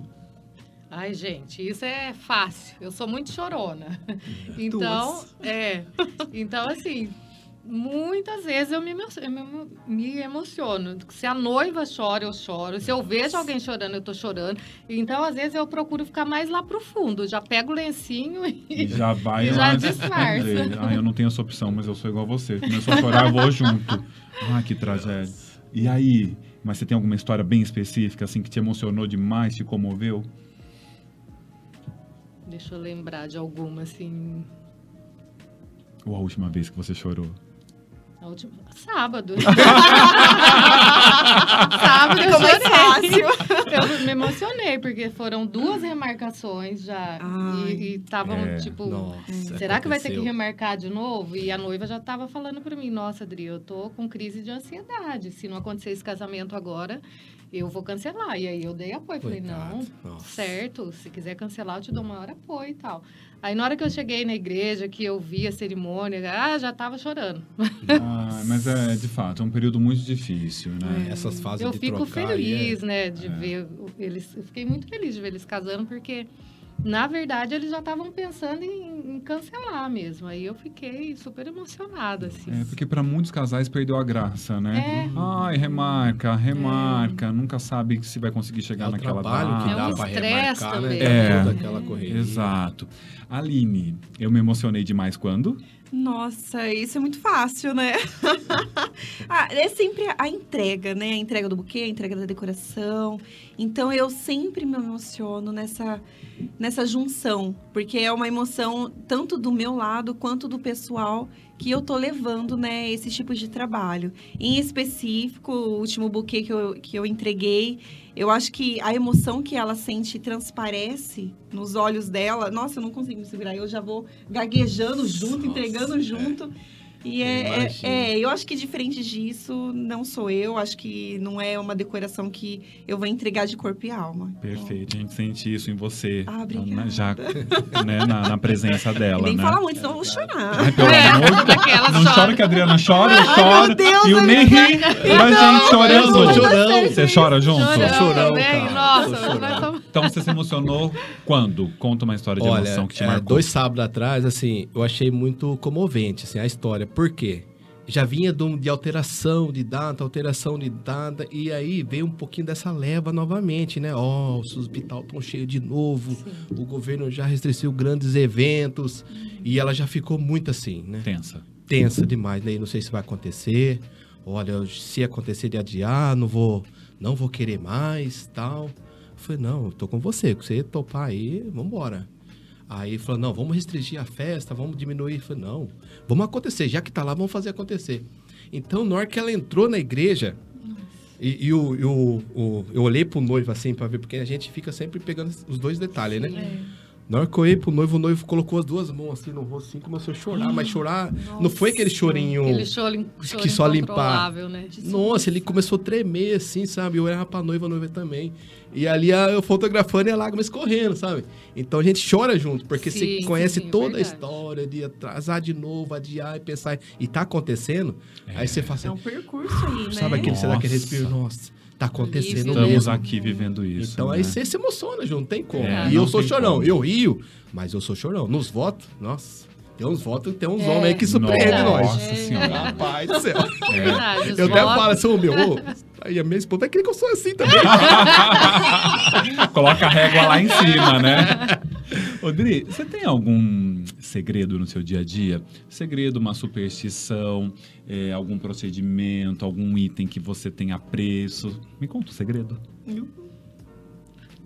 Ai, gente, isso é fácil. Eu sou muito chorona. Então, é. Então, assim, muitas vezes eu me, eu me- emociono. Se a noiva chora, eu choro. Se eu vejo alguém chorando, eu tô chorando. Então, às vezes, eu procuro ficar mais lá pro fundo. Já pego o lencinho E e. já vai. E já lá- disfarça. Ah, eu não tenho essa opção, mas eu sou igual a você. Começou a chorar, eu vou junto. Ah, que tragédia. E aí? Mas você tem alguma história bem específica, assim, que te emocionou demais, te comoveu? Deixa eu lembrar de alguma, assim. Ou a última vez que você chorou? A última... Sábado. Sábado eu Ficou mais chorei. fácil. Eu me emocionei, porque foram duas remarcações já. Ai. E estavam, É, tipo, Nossa, será que vai ter que aconteceu. remarcar de novo? E a noiva já estava falando para mim, nossa, Adri, eu tô com crise de ansiedade. Se não acontecer esse casamento agora, eu vou cancelar. E aí eu dei apoio. Falei, não, Coitado. Nossa. certo, se quiser cancelar, eu te dou maior apoio e tal. Aí na hora que eu cheguei na igreja, que eu vi a cerimônia, ah, já tava chorando. Ah, mas é, de fato, é um período muito difícil, né? É, Essas fases eu de fico trocar aí feliz, é- né, de É. ver eles. Eu fiquei muito feliz de ver eles casando, porque na verdade eles já estavam pensando em, em cancelar mesmo. Aí eu fiquei super emocionada, assim. É, porque para muitos casais perdeu a graça, né? É. Ai, remarca, remarca, nunca sabe se vai conseguir chegar É naquela trabalho que data. É dá um pra estresse remarcar, também. né? É. Toda aquela correria. Exato. Aline, eu me emocionei demais quando? Nossa, isso é muito fácil, né? ah, é sempre a entrega, né? A entrega do buquê, a entrega da decoração. Então eu sempre me emociono nessa, nessa junção, porque é uma emoção tanto do meu lado quanto do pessoal que eu tô levando, né, esse tipo de trabalho. Em específico, o último buquê que eu, que eu entreguei, eu acho que a emoção que ela sente transparece nos olhos dela. Nossa, eu não consigo me segurar, eu já vou gaguejando junto, Nossa, entregando é. junto. E Eu é, é, é, eu acho que diferente disso, não sou eu. Acho que não é uma decoração que eu vou entregar de corpo e alma. Perfeito, a gente sente isso em você. Ah, obrigada. na- Já, né, na, na presença dela, nem né? fala muito, senão eu vou chorar. Ai, pelo É, amor de Não chora. chora que a Adriana chora, eu Ai, choro. meu Deus, e o nem ri. Mas gente chorando. eu sou chorão. Você chora junto? Chorão, chorão, também. cara. Nossa, Então você se emocionou quando? Conta uma história de Olha, emoção que te é, marcou. dois sábados atrás, assim, eu achei muito comovente, assim, a história. Por quê? Já vinha de, de alteração de data, alteração de data, e aí veio um pouquinho dessa leva novamente, né? Ó, os hospitais estão cheios de novo, o governo já restriziu grandes eventos, e ela já ficou muito assim, né? Tensa. tensa demais, né? E não sei se vai acontecer. Olha, se acontecer de adiar, não vou, não vou querer mais, tal. Eu falei, não, eu tô com você, se você topar aí, vambora. Aí falou, não, vamos restringir a festa, vamos diminuir. Eu falei, não, vamos acontecer, já que tá lá, vamos fazer acontecer. Então, na hora que ela entrou na igreja, e, e o, e o- o- eu olhei pro noivo assim pra ver, porque a gente fica sempre pegando os dois detalhes, né? Na hora que eu olhei pro noivo, o noivo colocou as duas mãos assim no rosto, assim, começou a chorar, mas chorar. Não foi aquele chorinho. Aquele choro, choro que só limpar. né? Nossa, ele começou a tremer, assim, sabe? Eu olhava pra noiva, a noiva também. E ali a- eu fotografando e a lágrima escorrendo, sabe? Então a gente chora junto, porque Sim, você sim, conhece sim, toda a verdade. história de atrasar de novo, adiar e pensar. E tá acontecendo. Aí você fala assim, É um percurso aí, né? sabe aquele, você dá aquele respiro, nossa, tá acontecendo Estamos mesmo. aqui vivendo isso. Então né? aí você se emociona, Ju, não tem como. É, e eu sou chorão, como. eu rio, mas eu sou chorão. Nos votos, nossa, tem uns votos, tem uns É. homens aí que surpreendem nós. Nossa senhora. Rapaz do céu. É Eu até votos- falo assim, meu, ô, aí a minha esposa vai querer que eu sou assim também. Coloca a régua lá em cima, né? Odri, você tem algum segredo no seu dia a dia? Segredo, uma superstição, é, algum procedimento, algum item que você tem apreço? Me conta o segredo.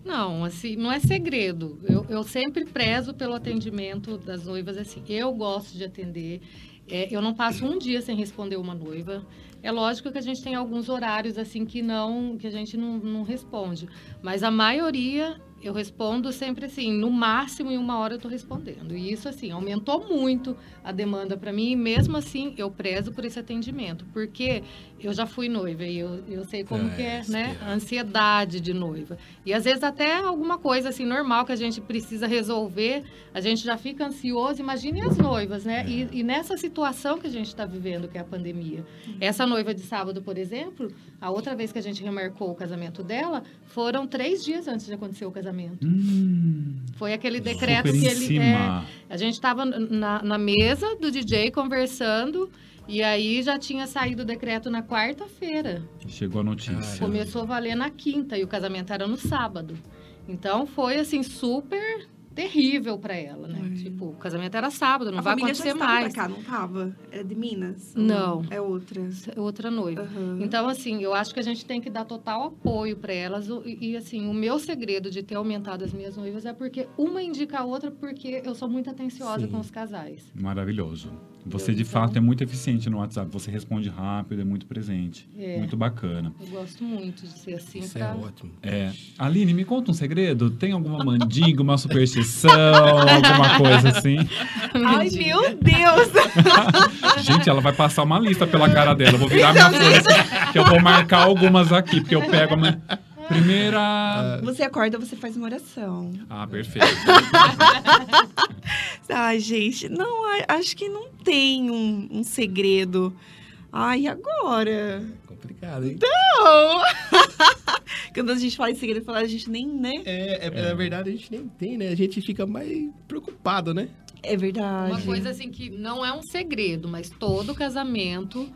Não, assim, não é segredo. Eu, eu sempre prezo pelo atendimento das noivas, assim. Eu gosto de atender. É, eu não passo um dia sem responder uma noiva. É lógico que a gente tem alguns horários assim que não, que a gente não, não responde, mas a maioria eu respondo sempre assim, no máximo em uma hora eu estou respondendo. E isso, assim, aumentou muito a demanda para mim. E mesmo assim, eu prezo por esse atendimento. Porque eu já fui noiva e eu, eu sei como é, que é, né? A ansiedade de noiva. E às vezes até alguma coisa, assim, normal que a gente precisa resolver, a gente já fica ansioso. Imagine as noivas, né? É. E, e, nessa situação que a gente está vivendo, que é a pandemia. Essa noiva de sábado, por exemplo, a outra vez que a gente remarcou o casamento dela, foram três dias antes de acontecer o casamento. Hum, Foi aquele decreto que ele. É, a gente estava na, na mesa do DJ conversando. E aí já tinha saído o decreto na quarta-feira. Chegou a notícia. Começou a valer na quinta e o casamento era no sábado. Então foi assim super terrível para ela, né? Tipo, o casamento era sábado, não a vai acontecer mais. Pra cá, não tava? É de Minas? Não. É outra. É outra noiva. Uhum. Então, assim, eu acho que a gente tem que dar total apoio para elas. E, e, assim, o meu segredo de ter aumentado as minhas noivas é porque uma indica a outra, porque eu sou muito atenciosa Sim. com os casais. Maravilhoso. Você, de então, fato, é muito eficiente no WhatsApp. Você responde rápido, é muito presente. É, muito bacana. Eu gosto muito de ser assim. Isso pra... é ótimo. É. Aline, me conta um segredo. Tem alguma mandinga, uma superstição, alguma coisa assim? Ai, meu Deus! Gente, ela vai passar uma lista pela cara dela. Eu vou virar então, minha folha, que eu vou marcar algumas aqui, porque eu pego a... Primeira. Você acorda, você faz uma oração. Ah, perfeito. Ai, gente, não, acho que não tem um, um segredo. Ai, agora? Complicado, hein? Não! Quando a gente fala em segredo, a gente nem, né? É, é, é, na verdade, a gente nem tem, né? A gente fica mais preocupado, né? É verdade. Uma coisa assim que não é um segredo, mas todo casamento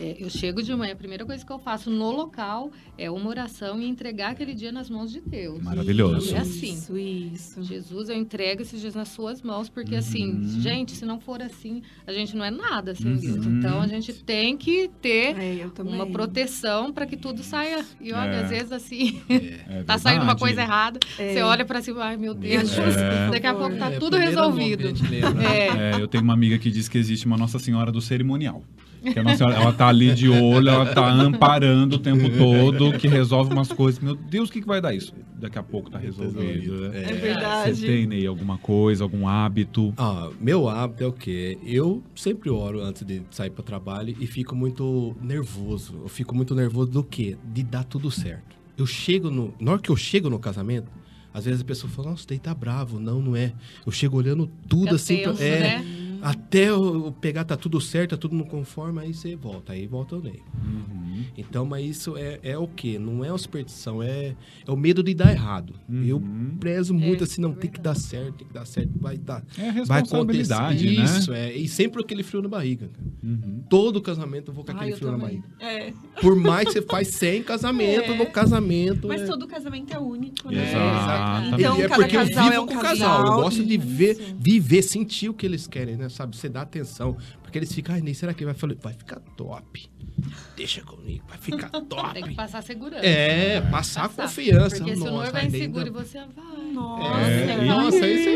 é, eu chego de manhã, a primeira coisa que eu faço no local é uma oração e entregar aquele dia nas mãos de Deus. Maravilhoso. É assim. Isso, isso. Jesus, eu entrego esses dias nas suas mãos, porque assim, uhum. assim, gente, se não for assim, a gente não é nada sem uhum. Deus. Então a gente tem que ter é, uma proteção para que tudo saia. E olha, é. às vezes assim, é. tá saindo uma coisa errada, é. você olha para cima, ai meu Deus, é. daqui a pouco tá tudo resolvido. eu tenho uma amiga que diz que existe uma Nossa Senhora do cerimonial. Que a Nossa Senhora, ela tá ali de olho, ela tá amparando o tempo todo, que resolve umas coisas. Meu Deus, o que, que vai dar isso? Daqui a pouco tá resolvido. Né? É, verdade. Você tem, Ney, alguma coisa, algum hábito? Ah, meu hábito é o quê? Eu sempre oro antes de sair para trabalho e fico muito nervoso. Eu fico muito nervoso do quê? De dar tudo certo. Eu chego no. Na hora que eu chego no casamento, às vezes a pessoa fala, nossa, daí tá bravo. Não, não é. Eu chego olhando tudo assim. Tenso, pra... é, né? Até eu pegar, tá tudo certo, tá tudo no conforme, aí você volta, aí volta o Ney. Uhum. Então, mas isso é, é o quê? Não é uma superstição, é, é o medo de dar errado. Uhum. Eu prezo muito é, assim, não, é tem que dar certo, tem que dar certo, vai dar. É a responsabilidade, vai né? Isso, é. E sempre aquele frio na barriga. Uhum. Todo casamento eu vou com aquele Ai, frio também. na barriga. É. Por mais que você faz 100 casamentos, é. no casamento. Mas é... todo casamento é único, né? Exato. Então, é porque eu vivo é um com o casal. Eu gosto de ver, viver, sentir o que eles querem, né? sabe? Você dá atenção. Porque eles ficam, ai, nem será que vai falar? Vai ficar top. Deixa comigo, vai ficar top. Tem que passar segurança. É, passar, passar. confiança. Porque se o noivo é inseguro e você vai. Nossa, é, nossa, isso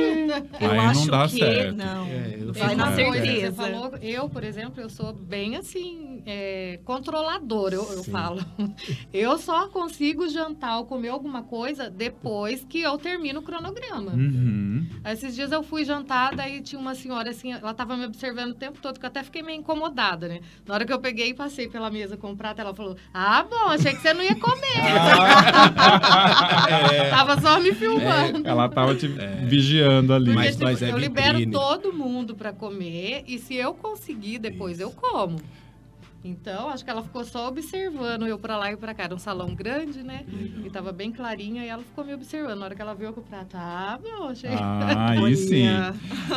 eu aí acho não dá que certo. não. É, vai na certeza. Você falou, eu, por exemplo, eu sou bem assim, é, controladora, eu, eu, falo. Eu só consigo jantar ou comer alguma coisa depois que eu termino o cronograma. Uhum. Esses dias eu fui jantar, daí tinha uma senhora assim, ela estava me observando o tempo todo, eu até fiquei meio incomodada, né? Na hora que eu peguei e passei pela mesa com o prato, ela falou: Ah, bom, achei que você não ia comer. é. Tava só me filmando. É, ela tava te é. vigiando ali. Porque, mas, tipo, mas é eu libero todo mundo para comer e se eu conseguir depois, Isso. eu como. Então, acho que ela ficou só observando eu para lá e para cá. Era um salão grande, né? E tava bem clarinha e ela ficou me observando. Na hora que ela viu que o prato, ah, meu, achei. Ah, aí sim.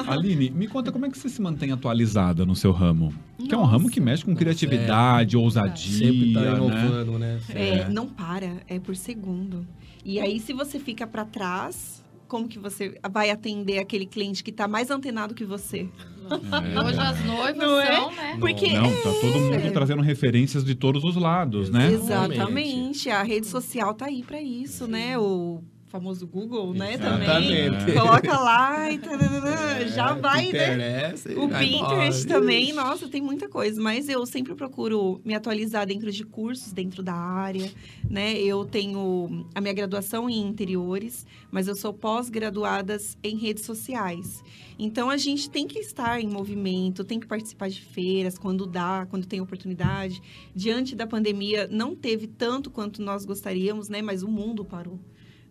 Aline, me conta como é que você se mantém atualizada no seu ramo? Nossa. Que é um ramo que mexe com criatividade, é. ousadia. Sempre tá né? inovando, né? né? É, não para, é por segundo. E aí, se você fica para trás, como que você vai atender aquele cliente que está mais antenado que você? É. Hoje as noivas não é? são, né? Porque não, tá todo mundo é. trazendo referências de todos os lados, né? Exatamente. A rede social tá aí para isso, Sim. né? O famoso Google, né, Exatamente. também. Coloca lá e tarará, É, já vai, né? O Pinterest embora. também, nossa, tem muita coisa. Mas eu sempre procuro me atualizar dentro de cursos, dentro da área, né? Eu tenho a minha graduação em interiores, mas eu sou pós-graduada em redes sociais. Então, a gente tem que estar em movimento, tem que participar de feiras quando dá, quando tem oportunidade. Diante da pandemia, não teve tanto quanto nós gostaríamos, né? Mas o mundo parou.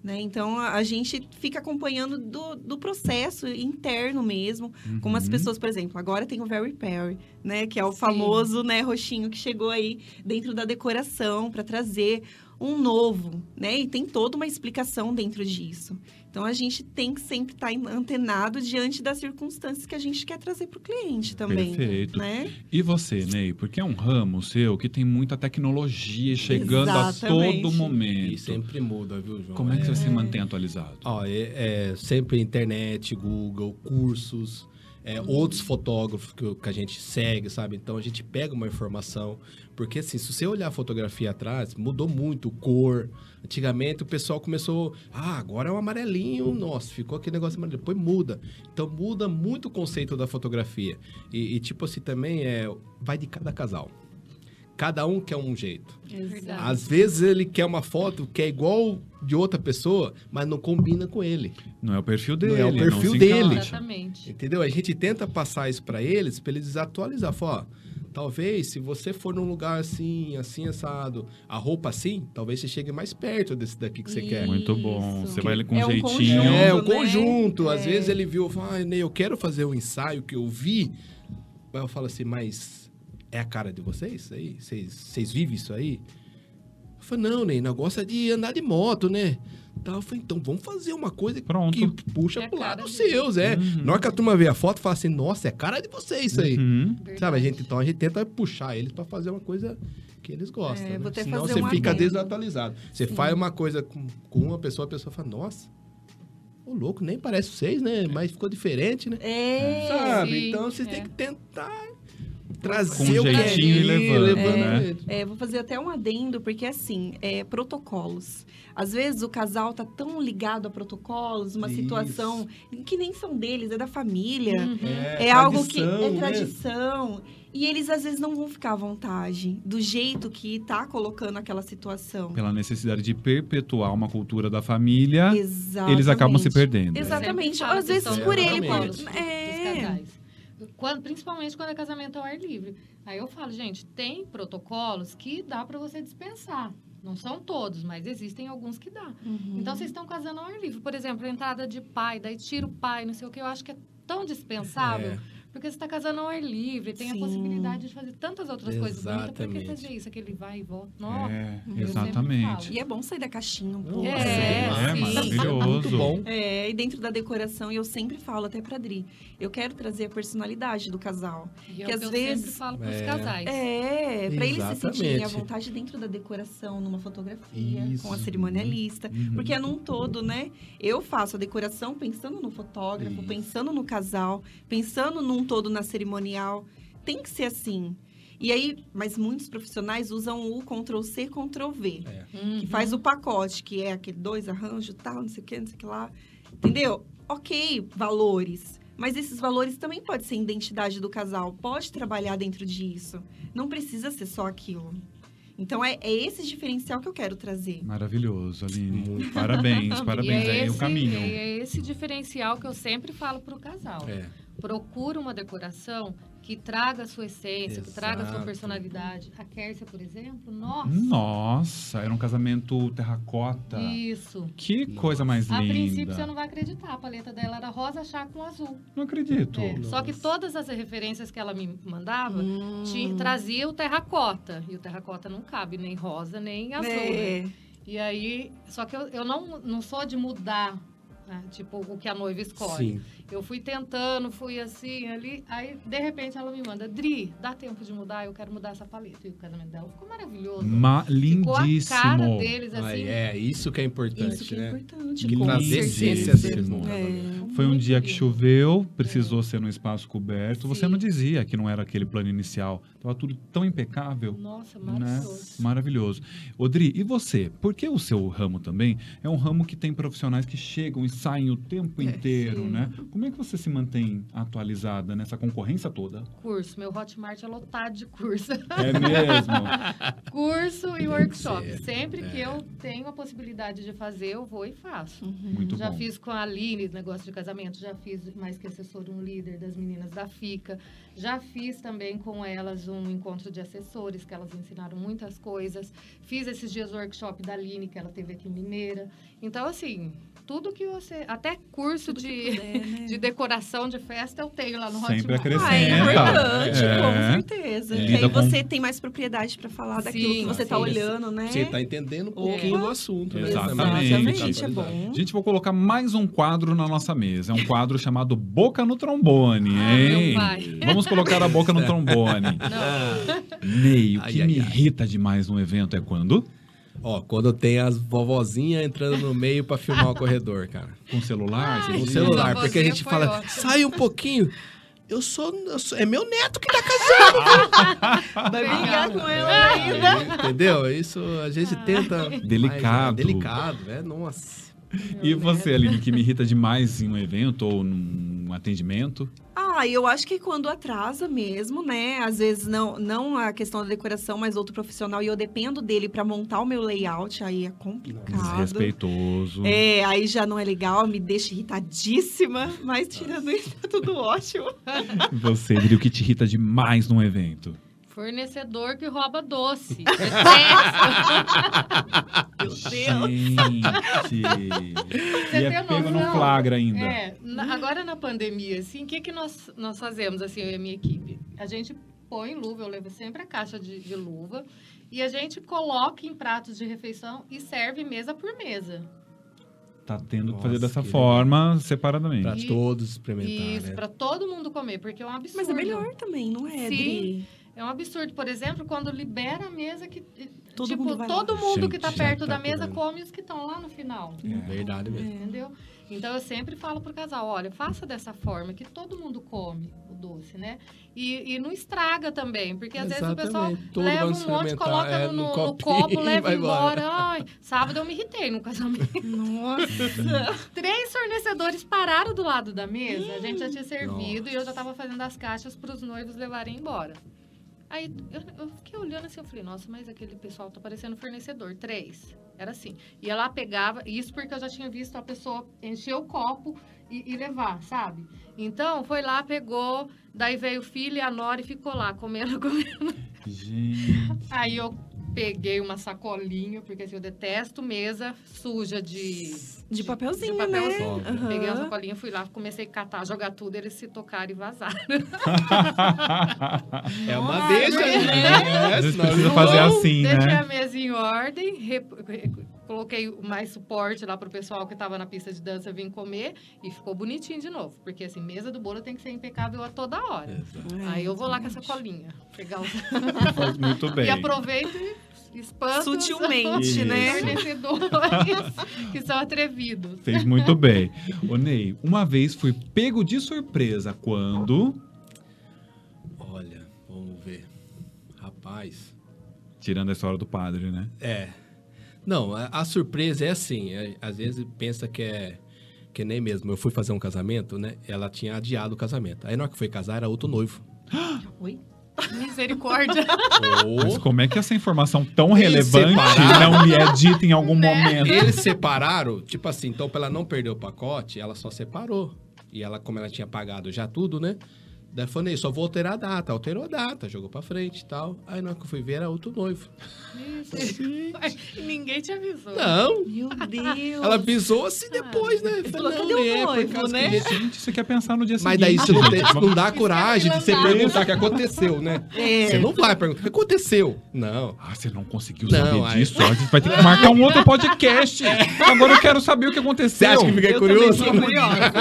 Né? Então, a a gente fica acompanhando do, do processo interno mesmo, como as Uhum. pessoas, por exemplo, agora tem o Very Perry, né? Que é o Sim. famoso, né, roxinho que chegou aí dentro da decoração para trazer um novo, né? E tem toda uma explicação dentro disso. Então, a gente tem que sempre estar antenado diante das circunstâncias que a gente quer trazer para o cliente também. Perfeito. Né? E você, Ney? Porque é um ramo seu que tem muita tecnologia chegando a Exatamente. todo momento. E sempre muda, viu, João? Como é que É. você se mantém atualizado? Ó, é, é sempre internet, Google, cursos, é, outros fotógrafos que, que a gente segue, sabe? Então a gente pega uma informação. Porque assim, se você olhar a fotografia atrás, mudou muito cor. Antigamente o pessoal começou, ah, agora é um amarelinho, nossa, ficou aquele negócio amarelo. Depois muda. Então muda muito o conceito da fotografia. E, e, tipo assim, também é, vai de cada casal. Cada um quer um jeito. Verdade. Às vezes ele quer uma foto que é igual de outra pessoa, mas não combina com ele. Não é o perfil Não dele. é o perfil dele. encaixa. Exatamente. Entendeu? A gente tenta passar isso para eles, para eles atualizar. Falar, ó, talvez se você for num lugar assim, assim assado, a roupa assim, talvez você chegue mais perto desse daqui que você quer. Muito bom. Isso. Você vai com É um jeitinho. conjunto. É, o né? conjunto. Às É. vezes ele viu, fala, ah, Ney, eu quero fazer o ensaio que eu vi. Mas eu falo assim, mas é a cara de vocês isso aí? Vocês, vocês vivem isso aí? Eu falei, não, Ney, negócio é de andar de moto, né? Tá, eu falei, então vamos fazer uma coisa Pronto. que puxa É pro lado dos seus, é. Uhum. Na hora que a turma vê a foto, fala assim, nossa, é cara de vocês isso aí. Uhum. Sabe, a gente, então a gente tenta puxar eles pra fazer uma coisa que eles gostam. É, né? Senão você um fica adendo. desatualizado. Você faz uma coisa com, com uma pessoa, a pessoa fala, nossa, o louco nem parece vocês, né? Mas ficou diferente, né? É. Sabe? sim, então você é. tem que tentar trazer Com o que é jeitinho e levando, né? ele. É, vou fazer até um adendo, porque assim, é, protocolos. Às vezes o casal tá tão ligado a protocolos, uma Isso. situação que nem são deles, é da família. Uhum. É, algo que tradição, é né? tradição. E eles às vezes não vão ficar à vontade do jeito que tá colocando aquela situação. Pela necessidade de perpetuar uma cultura da família, Exatamente. eles acabam se perdendo. né? Exatamente. Às vezes por ele, por... dos É. Quando- principalmente quando é casamento ao ar livre. Aí eu falo, gente, tem protocolos que dá para você dispensar. Não são todos, mas existem alguns que dá. Uhum. Então vocês estão casando ao ar livre. Por exemplo, a entrada de pai, daí tira o pai, não sei o que. Eu acho que é tão dispensável. É. Porque você está casando ao ar livre, tem Sim. a possibilidade de fazer tantas outras coisas bonitas. Por que Exatamente. fazer isso? Aquele vai e volta. Nossa. É, exatamente. falo. E é bom sair da caixinha um pouco. É, É, sim. maravilhoso. Muito bom. É, e dentro da decoração, eu sempre falo até pra Dri, eu quero trazer a personalidade do casal. E é Que às eu vezes- sempre falo para os É. casais. É, pra eles se sentirem à Exatamente. vontade dentro da decoração, numa fotografia, Isso. com a cerimonialista. Uhum. Porque é num todo, né? Eu faço a decoração pensando no fotógrafo, Isso. pensando no casal, pensando num todo na cerimonial. Tem que ser assim. E aí, mas muitos profissionais usam o Ctrl C, Ctrl V. É. Uhum. que faz o pacote, que é aquele dois arranjos, tal, não sei o que, não sei o que lá. Entendeu? Ok, valores. Mas esses valores também pode ser identidade do casal. Pode trabalhar dentro disso. Não precisa ser só aquilo. Então, é, é esse diferencial que eu quero trazer. Maravilhoso, Aline. Muito. Parabéns, E parabéns. é É, esse, o caminho. É esse diferencial que eu sempre falo para o casal. É. Procura uma decoração que traga a sua essência, que traga a sua Exato. personalidade. A Kércia, por exemplo, nossa. Nossa, era um casamento terracota. Isso. Que coisa mais A linda. princípio, você não vai acreditar. A paleta dela era rosa chá com azul. Não acredito. É, Só que todas as referências que ela me mandava Hum. ti- trazia o terracota. E o terracota não cabe nem rosa, nem azul. né? É. E aí, só que eu, eu não, não sou de mudar, né, tipo, o que a noiva escolhe. Sim. Eu fui tentando, fui assim, ali. Aí, de repente, ela me manda, Dri, dá tempo de mudar? Eu quero mudar essa paleta. E o casamento dela ficou maravilhoso. Ma Ficou a lindíssimo. cara deles, assim. Aí, é, isso que é importante, Isso que é né? importante. Que com. É. Foi um dia que choveu, precisou ser num espaço coberto. Você Sim. não dizia que não era aquele plano inicial. Tava tudo tão impecável. Nossa, Né? maravilhoso. Maravilhoso. Odri, e você? Porque o seu ramo também é um ramo que tem profissionais que chegam e saem o tempo inteiro, sim. né? Como é que você se mantém atualizada nessa concorrência toda? Curso, meu Hotmart é lotado de curso. É mesmo? curso e Tem que workshop. ser, Sempre que é. eu tenho a possibilidade de fazer, eu vou e faço. Muito já bom. fiz com a Aline, negócio de casamento, já fiz mais que assessor, um líder das meninas da FICA. Já fiz também com elas um encontro de assessores, que elas ensinaram muitas coisas. Fiz esses dias o workshop da Aline, que ela teve aqui em Mineira. Então, assim, tudo que você. Até curso Tudo de, puder, né? de decoração de festa eu tenho lá no Sempre Hotmart. acrescenta. Ah, é importante, É. com certeza. É. Que Lida aí com- você tem mais propriedade para falar daquilo Sim, que você tá sim. olhando, né? Você tá entendendo um pouquinho do assunto, né? Exatamente. Exatamente, é bom. Gente, vou colocar mais um quadro na nossa mesa. É um quadro chamado Boca no Trombone, Ah, meu hein? pai. Vamos colocar a boca no trombone. Não, Ney, o Ai, que ai, me ai. irrita demais no evento é quando? Ó, quando tem as vovozinhas entrando no meio pra filmar o corredor, cara. Com celular? Ai, Com celular, porque a gente fala, ótimo. sai um pouquinho. Eu sou, eu sou- É meu neto que tá casando. Vai brigar com ela ainda. É, entendeu? Isso a gente tenta. Delicado. Mas é delicado, é. Nossa. E você, Aline, que me irrita demais em um evento ou num atendimento? Ah, eu acho que quando atrasa mesmo, né? Às vezes não, não a questão da decoração, mas outro profissional e eu dependo dele para montar o meu layout, aí é complicado. Desrespeitoso. É, aí já não é legal, me deixa irritadíssima, mas tirando isso, tá tudo ótimo. Você, Adri, o que te irrita demais num evento? Fornecedor que rouba doce. Meu Deus. Gente! Você e é tem pego no flagra ainda. É, na- agora na pandemia, assim, o que, que nós, nós fazemos, assim, eu e a minha equipe? A gente põe luva, eu levo sempre a caixa de, de luva, e a gente coloca em pratos de refeição e serve mesa por mesa. Tá tendo que Nossa, fazer dessa que forma, separadamente. Pra E- todos experimentar, Isso, né? para todo mundo comer, porque é um absurdo. Mas é melhor também, não é, Sim. Dri? É um absurdo, por exemplo, quando libera a mesa que. Todo tipo, mundo todo mundo que tá Gente, já perto tá da mesa comendo. come os que estão lá no final. É. Verdade mesmo. Entendeu? Então eu sempre falo pro casal, olha, faça dessa forma que todo mundo come o doce, né? E, e não estraga também, porque às vezes o pessoal Exatamente. Todo leva um monte, coloca é, no, no no copinho copo, e leva embora. embora. Ai, sábado eu me irritei no casamento. Nossa. Três fornecedores pararam do lado da mesa, a gente já tinha servido e eu já tava fazendo as caixas para os noivos levarem embora. Aí eu, eu fiquei olhando assim, eu falei, nossa, mas aquele pessoal tá parecendo fornecedor. Três. Era assim. Ia lá, pegava, isso porque eu já tinha visto a pessoa encher o copo e, e levar, sabe? Então, foi lá, pegou, daí veio o filho e a Nora e ficou lá, comendo, comendo. Gente. Aí eu peguei uma sacolinha, porque assim, eu detesto mesa suja de... De papelzinho, de né? papelzinho. Aham. Peguei a sacolinha, fui lá, comecei a catar, jogar tudo, eles se tocaram e vazaram. É uma deixa, né? né? Senão precisa não- fazer assim, Deixei né? a mesa em ordem, rep- re- coloquei mais suporte lá pro pessoal que estava na pista de dança vir comer e ficou bonitinho de novo. Porque assim, mesa do bolo tem que ser impecável a toda hora. Exato. Aí eu vou lá com essa colinha, pegar os... Faz muito bem. e aproveito e espanto Sutilmente, os né? fornecedores que são atrevidos. Fez muito bem. Ô, Ney, uma vez fui pego de surpresa quando. Olha, vamos ver. Rapaz. Tirando a história do padre, né? É. Não, a, a surpresa é assim. é- às vezes pensa que é. Que nem mesmo. Eu fui fazer um casamento, né? Ela tinha adiado o casamento. Aí na hora que foi casar, era outro noivo. Oi? Misericórdia. Mas como é que essa informação tão Eles relevante separaram. não me é dita em algum Né? momento? Eles separaram, tipo assim, então pra ela não perder o pacote, ela só separou. E ela, como ela tinha pagado já tudo, né? Daí eu falei, só vou alterar a data. Alterou a data, jogou pra frente e tal. Aí na hora que eu fui ver, era outro noivo. Ninguém te avisou. Não! Meu Deus. Ela pisou assim depois, né? Eu falou, falei, não, é, por causa né? que gente- Gente, você quer pensar no dia Mas seguinte. daí você não, tem- gente. não dá coragem de você é perguntar o que aconteceu, né? É. Você não vai perguntar o que aconteceu. Não. Ah, você não conseguiu Não, saber aí- disso? A gente vai ter que marcar um outro podcast. Agora eu quero saber o que aconteceu. Você acha que fiquei Eu curioso? também fiquei curiosa.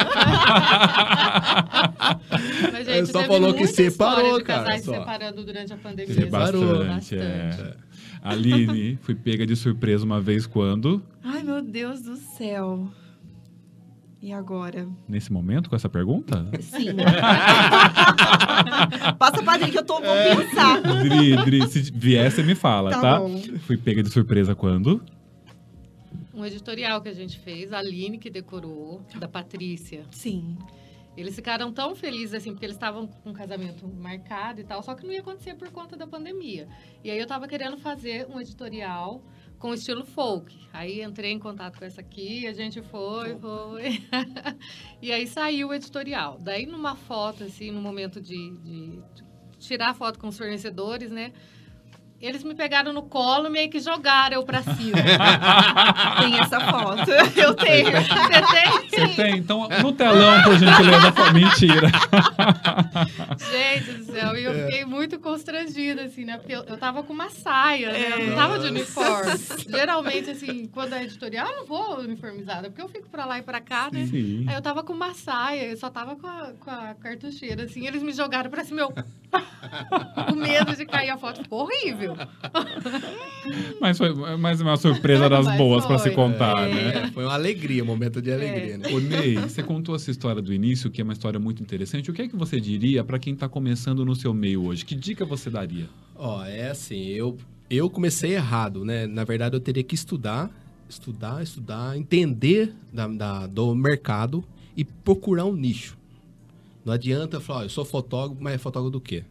Mas, Ele só teve falou que separou, de cara, casais só. separando durante a pandemia. Separou. bastante, é. Aline, fui pega de surpresa uma vez quando. Ai, meu Deus do céu. E agora? Nesse momento, com essa pergunta? Sim. Passa pra Adri que eu tô, vou pensar. Dri, Dri, se vier, você me fala, tá? Tá bom. Fui pega de surpresa quando? Um editorial que a gente fez, a Aline que decorou, da Patrícia. Sim. Eles ficaram tão felizes, assim, porque eles estavam com um casamento marcado e tal, só que não ia acontecer por conta da pandemia. E aí eu tava querendo fazer um editorial com estilo folk. Aí entrei em contato com essa aqui, a gente foi, foi. e aí saiu o editorial. Daí numa foto, assim, no momento de, de tirar foto com os fornecedores, né? Eles me pegaram no colo, meio que jogaram eu pra cima. Tem essa foto. Eu tenho. Você tem? Você tem? Então, no telão, por gentileza. Mentira. Gente do céu, e eu fiquei muito constrangida, assim, né? Porque eu, eu tava com uma saia, né? Eu não tava de uniforme. Geralmente, assim, quando é editorial, eu não vou uniformizada, porque eu fico pra lá e pra cá, né? Sim. Aí eu tava com uma saia, eu só tava com a, com a cartucheira, assim, eles me jogaram pra cima, eu... com medo de cair a foto, ficou horrível. Mas foi mais uma surpresa das Mas boas pra se contar, É. né? Foi uma alegria, um momento de alegria, né? Ô Ney, você contou essa história do início, que é uma história muito interessante. O que é que você diria para quem está começando no seu meio hoje? Que dica você daria? Ó, é assim, eu, eu comecei errado, né? Na verdade, eu teria que estudar, estudar, estudar, entender da, da- do mercado e procurar um nicho. Não adianta eu falar, ó, eu sou fotógrafo, mas é fotógrafo do quê?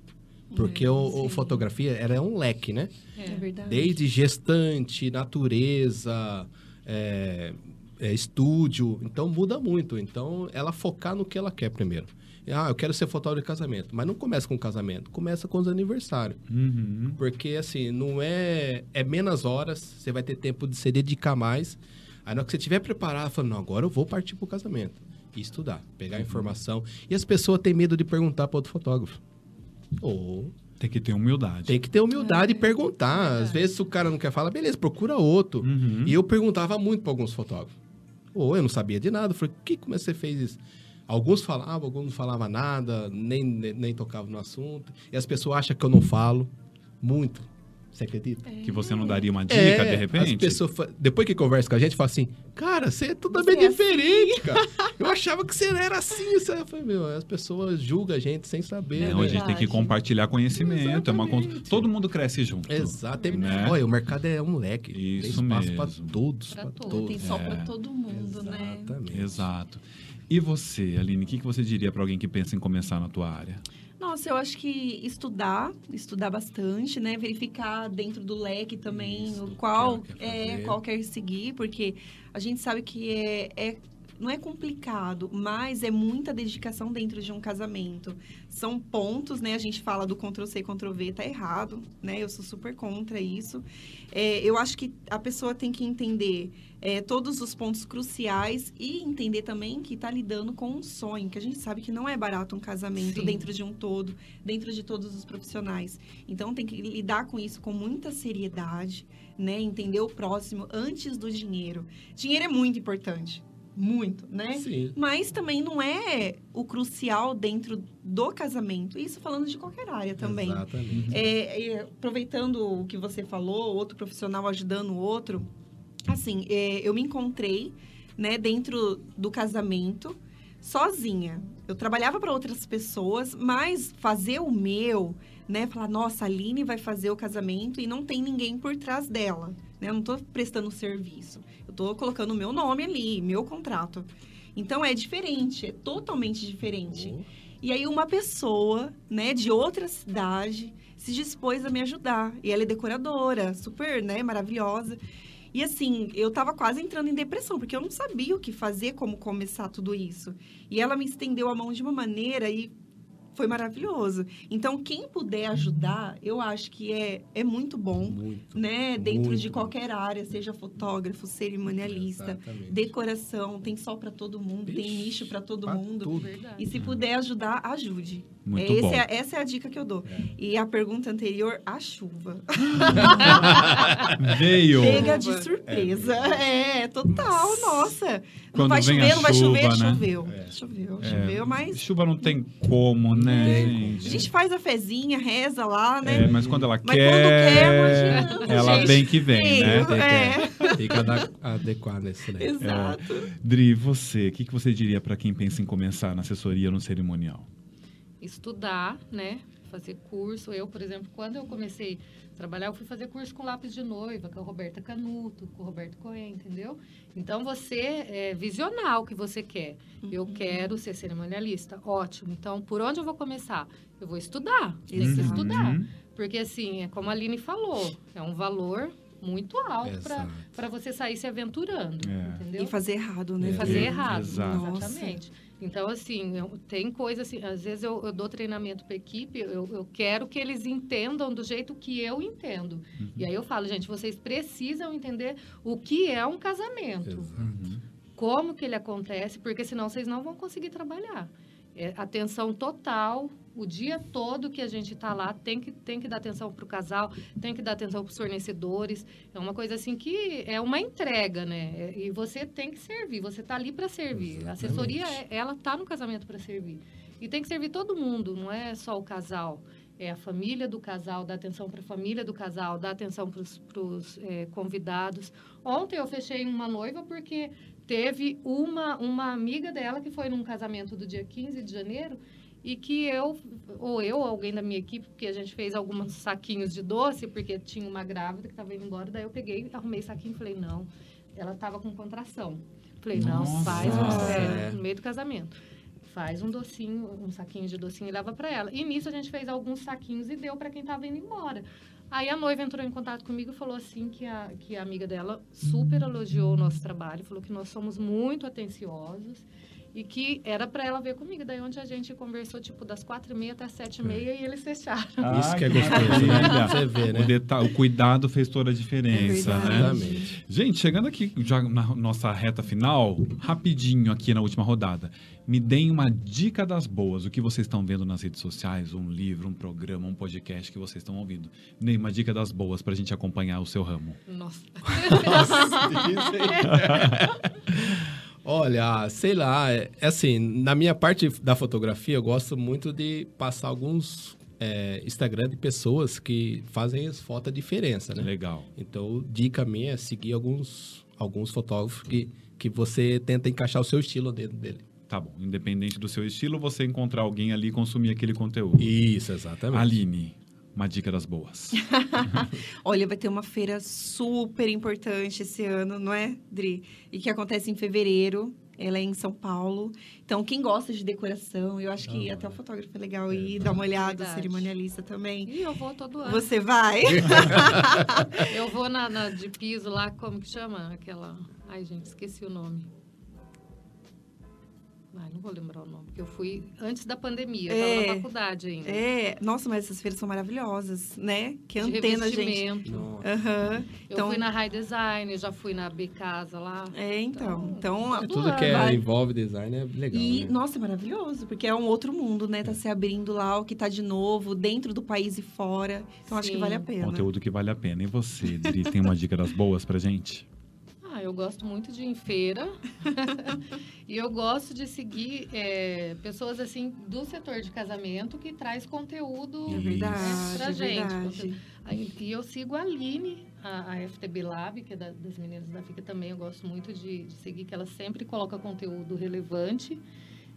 Porque o, o fotografia era um leque, né? É verdade. Desde gestante, natureza, é, é, estúdio. Então muda muito. Então ela focar no que ela quer primeiro. Ah, eu quero ser fotógrafo de casamento. Mas não começa com casamento, começa com os aniversários. Uhum. Porque assim, não é. É menos horas, você vai ter tempo de se dedicar mais. Aí na hora que você estiver preparado, fala, não, agora eu vou partir pro casamento. E estudar, pegar informação. E as pessoas têm medo de perguntar para outro fotógrafo. Ou Tem que ter humildade. tem que ter humildade e perguntar. Às verdade. vezes, se o cara não quer falar, beleza, procura outro. Uhum. E eu perguntava muito para alguns fotógrafos. Ou eu não sabia de nada. Eu falei, que, como é que você fez isso? Alguns falavam, alguns não falavam nada, nem, nem, nem tocavam no assunto. E as pessoas acham que eu não falo. Muito. Você acredita? Que você não daria uma dica, É, de repente? As pessoas, depois que conversa com a gente, fala assim, cara, você é totalmente Você é assim." diferente, cara. Eu achava que você era assim. Você... Eu falei, meu, as pessoas julgam a gente sem saber. Não, né? a gente tem que compartilhar conhecimento. É uma. Todo mundo cresce junto. Exato. Né? Olha, o mercado é um leque. Isso tem espaço para todos. Pra Pra todos. todos. Tem sol É. pra todo mundo, né? Exatamente. Exato. E você, Aline, o que que você diria para alguém que pensa em começar na tua área? Nossa, eu acho que estudar, estudar bastante, né? Verificar dentro do leque também Isso, qual que é, fazer. qual quer seguir, porque a gente sabe que é, é não é complicado, mas é muita dedicação dentro de um casamento. São pontos, né? A gente fala do Ctrl C, Ctrl V, tá errado, né? Eu sou super contra isso. É, eu acho que a pessoa tem que entender é, todos os pontos cruciais e entender também que está lidando com um sonho, que a gente sabe que não é barato um casamento Sim. dentro de um todo, dentro de todos os profissionais. Então tem que lidar com isso com muita seriedade, né? Entender o próximo antes do dinheiro. Dinheiro é muito importante, muito, né? Sim. Mas também não é o crucial dentro do casamento. Isso falando de qualquer área também. Exatamente. É, é, aproveitando o que você falou, outro profissional ajudando o outro, assim, é, eu me encontrei, né, dentro do casamento, sozinha. Eu trabalhava para outras pessoas, mas fazer o meu, né, falar, nossa, a Aline vai fazer o casamento e não tem ninguém por trás dela, né? Eu não tô prestando serviço. Eu tô colocando o meu nome ali, meu contrato. Então é diferente, é totalmente diferente. E aí uma pessoa, né, de outra cidade, se dispôs a me ajudar. E ela é decoradora, super, né, maravilhosa. E assim, eu tava quase entrando em depressão, porque eu não sabia o que fazer, como começar tudo isso. E ela me estendeu a mão de uma maneira e foi maravilhoso. Então, quem puder ajudar, eu acho que é, é muito bom, Muito. né? Dentro muito de qualquer área, seja fotógrafo, cerimonialista, Exatamente. decoração, tem sol para todo mundo, tem Ixi, nicho para todo mundo. tudo. Verdade. E se puder ajudar, ajude. Muito É, esse bom. é- essa é a dica que eu dou. E a pergunta anterior, a chuva. Veio. Pega de surpresa. É, total, nossa. Quando não vai vem a chover, não vai chover, chuva, né? choveu. É. Choveu, É, choveu, mas Chuva não tem como, né, Tem gente? a gente faz a fezinha, reza lá, É, né? mas quando ela Mas quer, quando quer, não adianta, ela gente. vem que vem, né? Veio, é. Tem que ada- adequar nesse daí. Exato. Dri, você, o que, que você diria para quem pensa em começar na assessoria no cerimonial? Estudar, né? Fazer curso. Eu, por exemplo, quando eu comecei a trabalhar, eu fui fazer curso com lápis de noiva, com a Roberta Canuto, com o Roberto Cohen, entendeu? Então, você é visionar o que você quer. Eu quero ser cerimonialista. Ótimo. Então, por onde eu vou começar? Eu vou estudar. Tem que Exato. estudar. Uhum. Porque, assim, é como a Aline falou, é um valor muito alto para você sair se aventurando, É. entendeu? E fazer errado, né? E fazer É, errado, exato. exatamente. Então, assim, eu- tem coisa assim, às vezes eu, eu dou treinamento para equipe, eu, eu quero que eles entendam do jeito que eu entendo. Uhum. E aí eu falo, gente, vocês precisam entender o que é um casamento, Exato. Uhum. como que ele acontece, porque senão vocês não vão conseguir trabalhar. É, atenção total, o dia todo que a gente está lá, tem que, tem que dar atenção para o casal, tem que dar atenção para os fornecedores. É uma coisa assim que é uma entrega, né? É- E você tem que servir, você está ali para servir. A Exatamente. assessoria, é- ela está no casamento para servir. E tem que servir todo mundo, não é só o casal. É a família do casal, dá atenção para a família do casal, dá atenção para os convidados. Ontem eu fechei uma noiva porque teve uma, uma amiga dela que foi num casamento do dia 15 de janeiro e que eu, ou eu, ou alguém da minha equipe, porque a gente fez alguns saquinhos de doce, porque tinha uma grávida que estava indo embora, daí eu peguei, arrumei saquinho e falei, não, ela estava com contração. Falei, não, Nossa. faz um, É. é, no meio do casamento. Faz um docinho, um saquinho de docinho e leva para ela. E nisso a gente fez alguns saquinhos e deu para quem estava indo embora. Aí a noiva entrou em contato comigo e falou assim que a, que a amiga dela super elogiou o nosso trabalho, falou que nós somos muito atenciosos e que era para ela ver comigo. Daí onde a gente conversou, tipo, das quatro e meia até as sete e meia e eles fecharam. Isso que é Ah, gostoso, né? Você vê, né? O, deta- o cuidado fez toda a diferença, É né? Exatamente. Gente, chegando aqui já na nossa reta final, rapidinho aqui na última rodada, me deem uma dica das boas, o que vocês estão vendo nas redes sociais, um livro, um programa, um podcast que vocês estão ouvindo. Deem uma dica das boas pra gente acompanhar o seu ramo. Nossa. Olha, sei lá, é é assim, na minha parte da fotografia, eu gosto muito de passar alguns é, Instagram de pessoas que fazem as fotos a diferença, né? Legal. Então, dica minha é seguir alguns, alguns fotógrafos que, que você tenta encaixar o seu estilo dentro dele. Tá bom. Independente do seu estilo, você encontrar alguém ali e consumir aquele conteúdo. Isso, exatamente. Aline, uma dica das boas. Olha, vai ter uma feira super importante esse ano, não é, Dri? E que acontece em fevereiro. Ela é em São Paulo. Então, quem gosta de decoração, eu acho que Ah, até o fotógrafo é legal ir dar uma olhada, o cerimonialista também. E eu vou todo ano. Você vai? Eu vou na, na de piso lá, como que chama? Aquela. Ai, gente, esqueci o nome. Ai, não vou lembrar o nome, porque eu fui antes da pandemia, eu É. tava na faculdade ainda. É, nossa, mas essas feiras são maravilhosas, né? Que De antena, gente. Aham. Eu Então, fui na High Design, já fui na B Casa lá. é, então. Então, Todo Tudo que é, envolve design é legal. E, né? nossa, é maravilhoso, porque é um outro mundo, né? Tá se abrindo lá, o que tá de novo, dentro do país e fora. Então, acho que Sim. vale a pena. Conteúdo que vale a pena. E você, Dri, tem uma dica das boas pra gente? Eu gosto muito de ir em feira. e eu gosto de seguir é, pessoas assim do setor de casamento que traz conteúdo É verdade, pra é gente. verdade. Aí, E eu sigo a Aline, a, a FTB Lab, que é da- das meninas da FICA também. Eu gosto muito de, de seguir, que ela sempre coloca conteúdo relevante.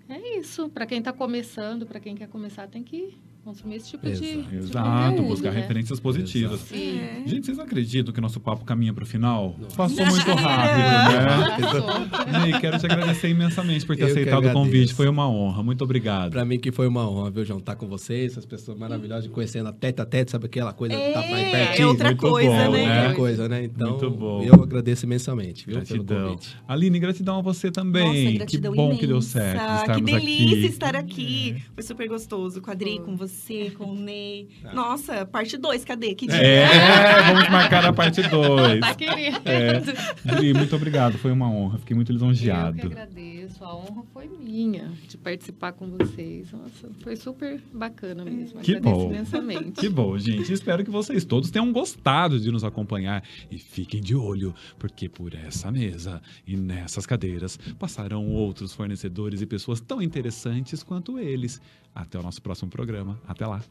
É isso. Para quem está começando, para quem quer começar, tem que consumir esse tipo de, Exato. de Exato, conteúdo, buscar né? referências positivas. É. Gente, vocês acreditam que nosso papo caminha para o final? Nossa. Passou muito rápido, né? Passou. Ney, quero te agradecer imensamente por ter Eu que aceitado o convite. Foi uma honra. Muito obrigado. Pra mim que foi uma honra, viu, João? Estar com vocês, essas pessoas maravilhosas, conhecendo a tete a tete, sabe aquela coisa de estar mais É, pertinho? é outra muito coisa, bom, né? né? Outra coisa, né? Então, Muito bom. eu agradeço imensamente, viu, pelo Gratidão. convite. Aline, gratidão a você também. Nossa, que gratidão bom que deu imensa. certo Que delícia aqui. estar aqui. Foi super gostoso. Foi. com você, com o Ney. Tá. Nossa, parte 2, cadê? Que dia? É, vamos marcar a parte 2. Tá querendo. É. Dri, muito obrigado. Foi uma honra. Fiquei muito Eu que lisonjeado. agradeço. A honra foi minha de participar com vocês. Nossa, foi super bacana mesmo. Que Agradeço bom. imensamente. Que bom, gente. Espero que vocês todos tenham gostado de nos acompanhar. E fiquem de olho, porque por essa mesa e nessas cadeiras passarão outros fornecedores e pessoas tão interessantes quanto eles. Até o nosso próximo programa. Até lá.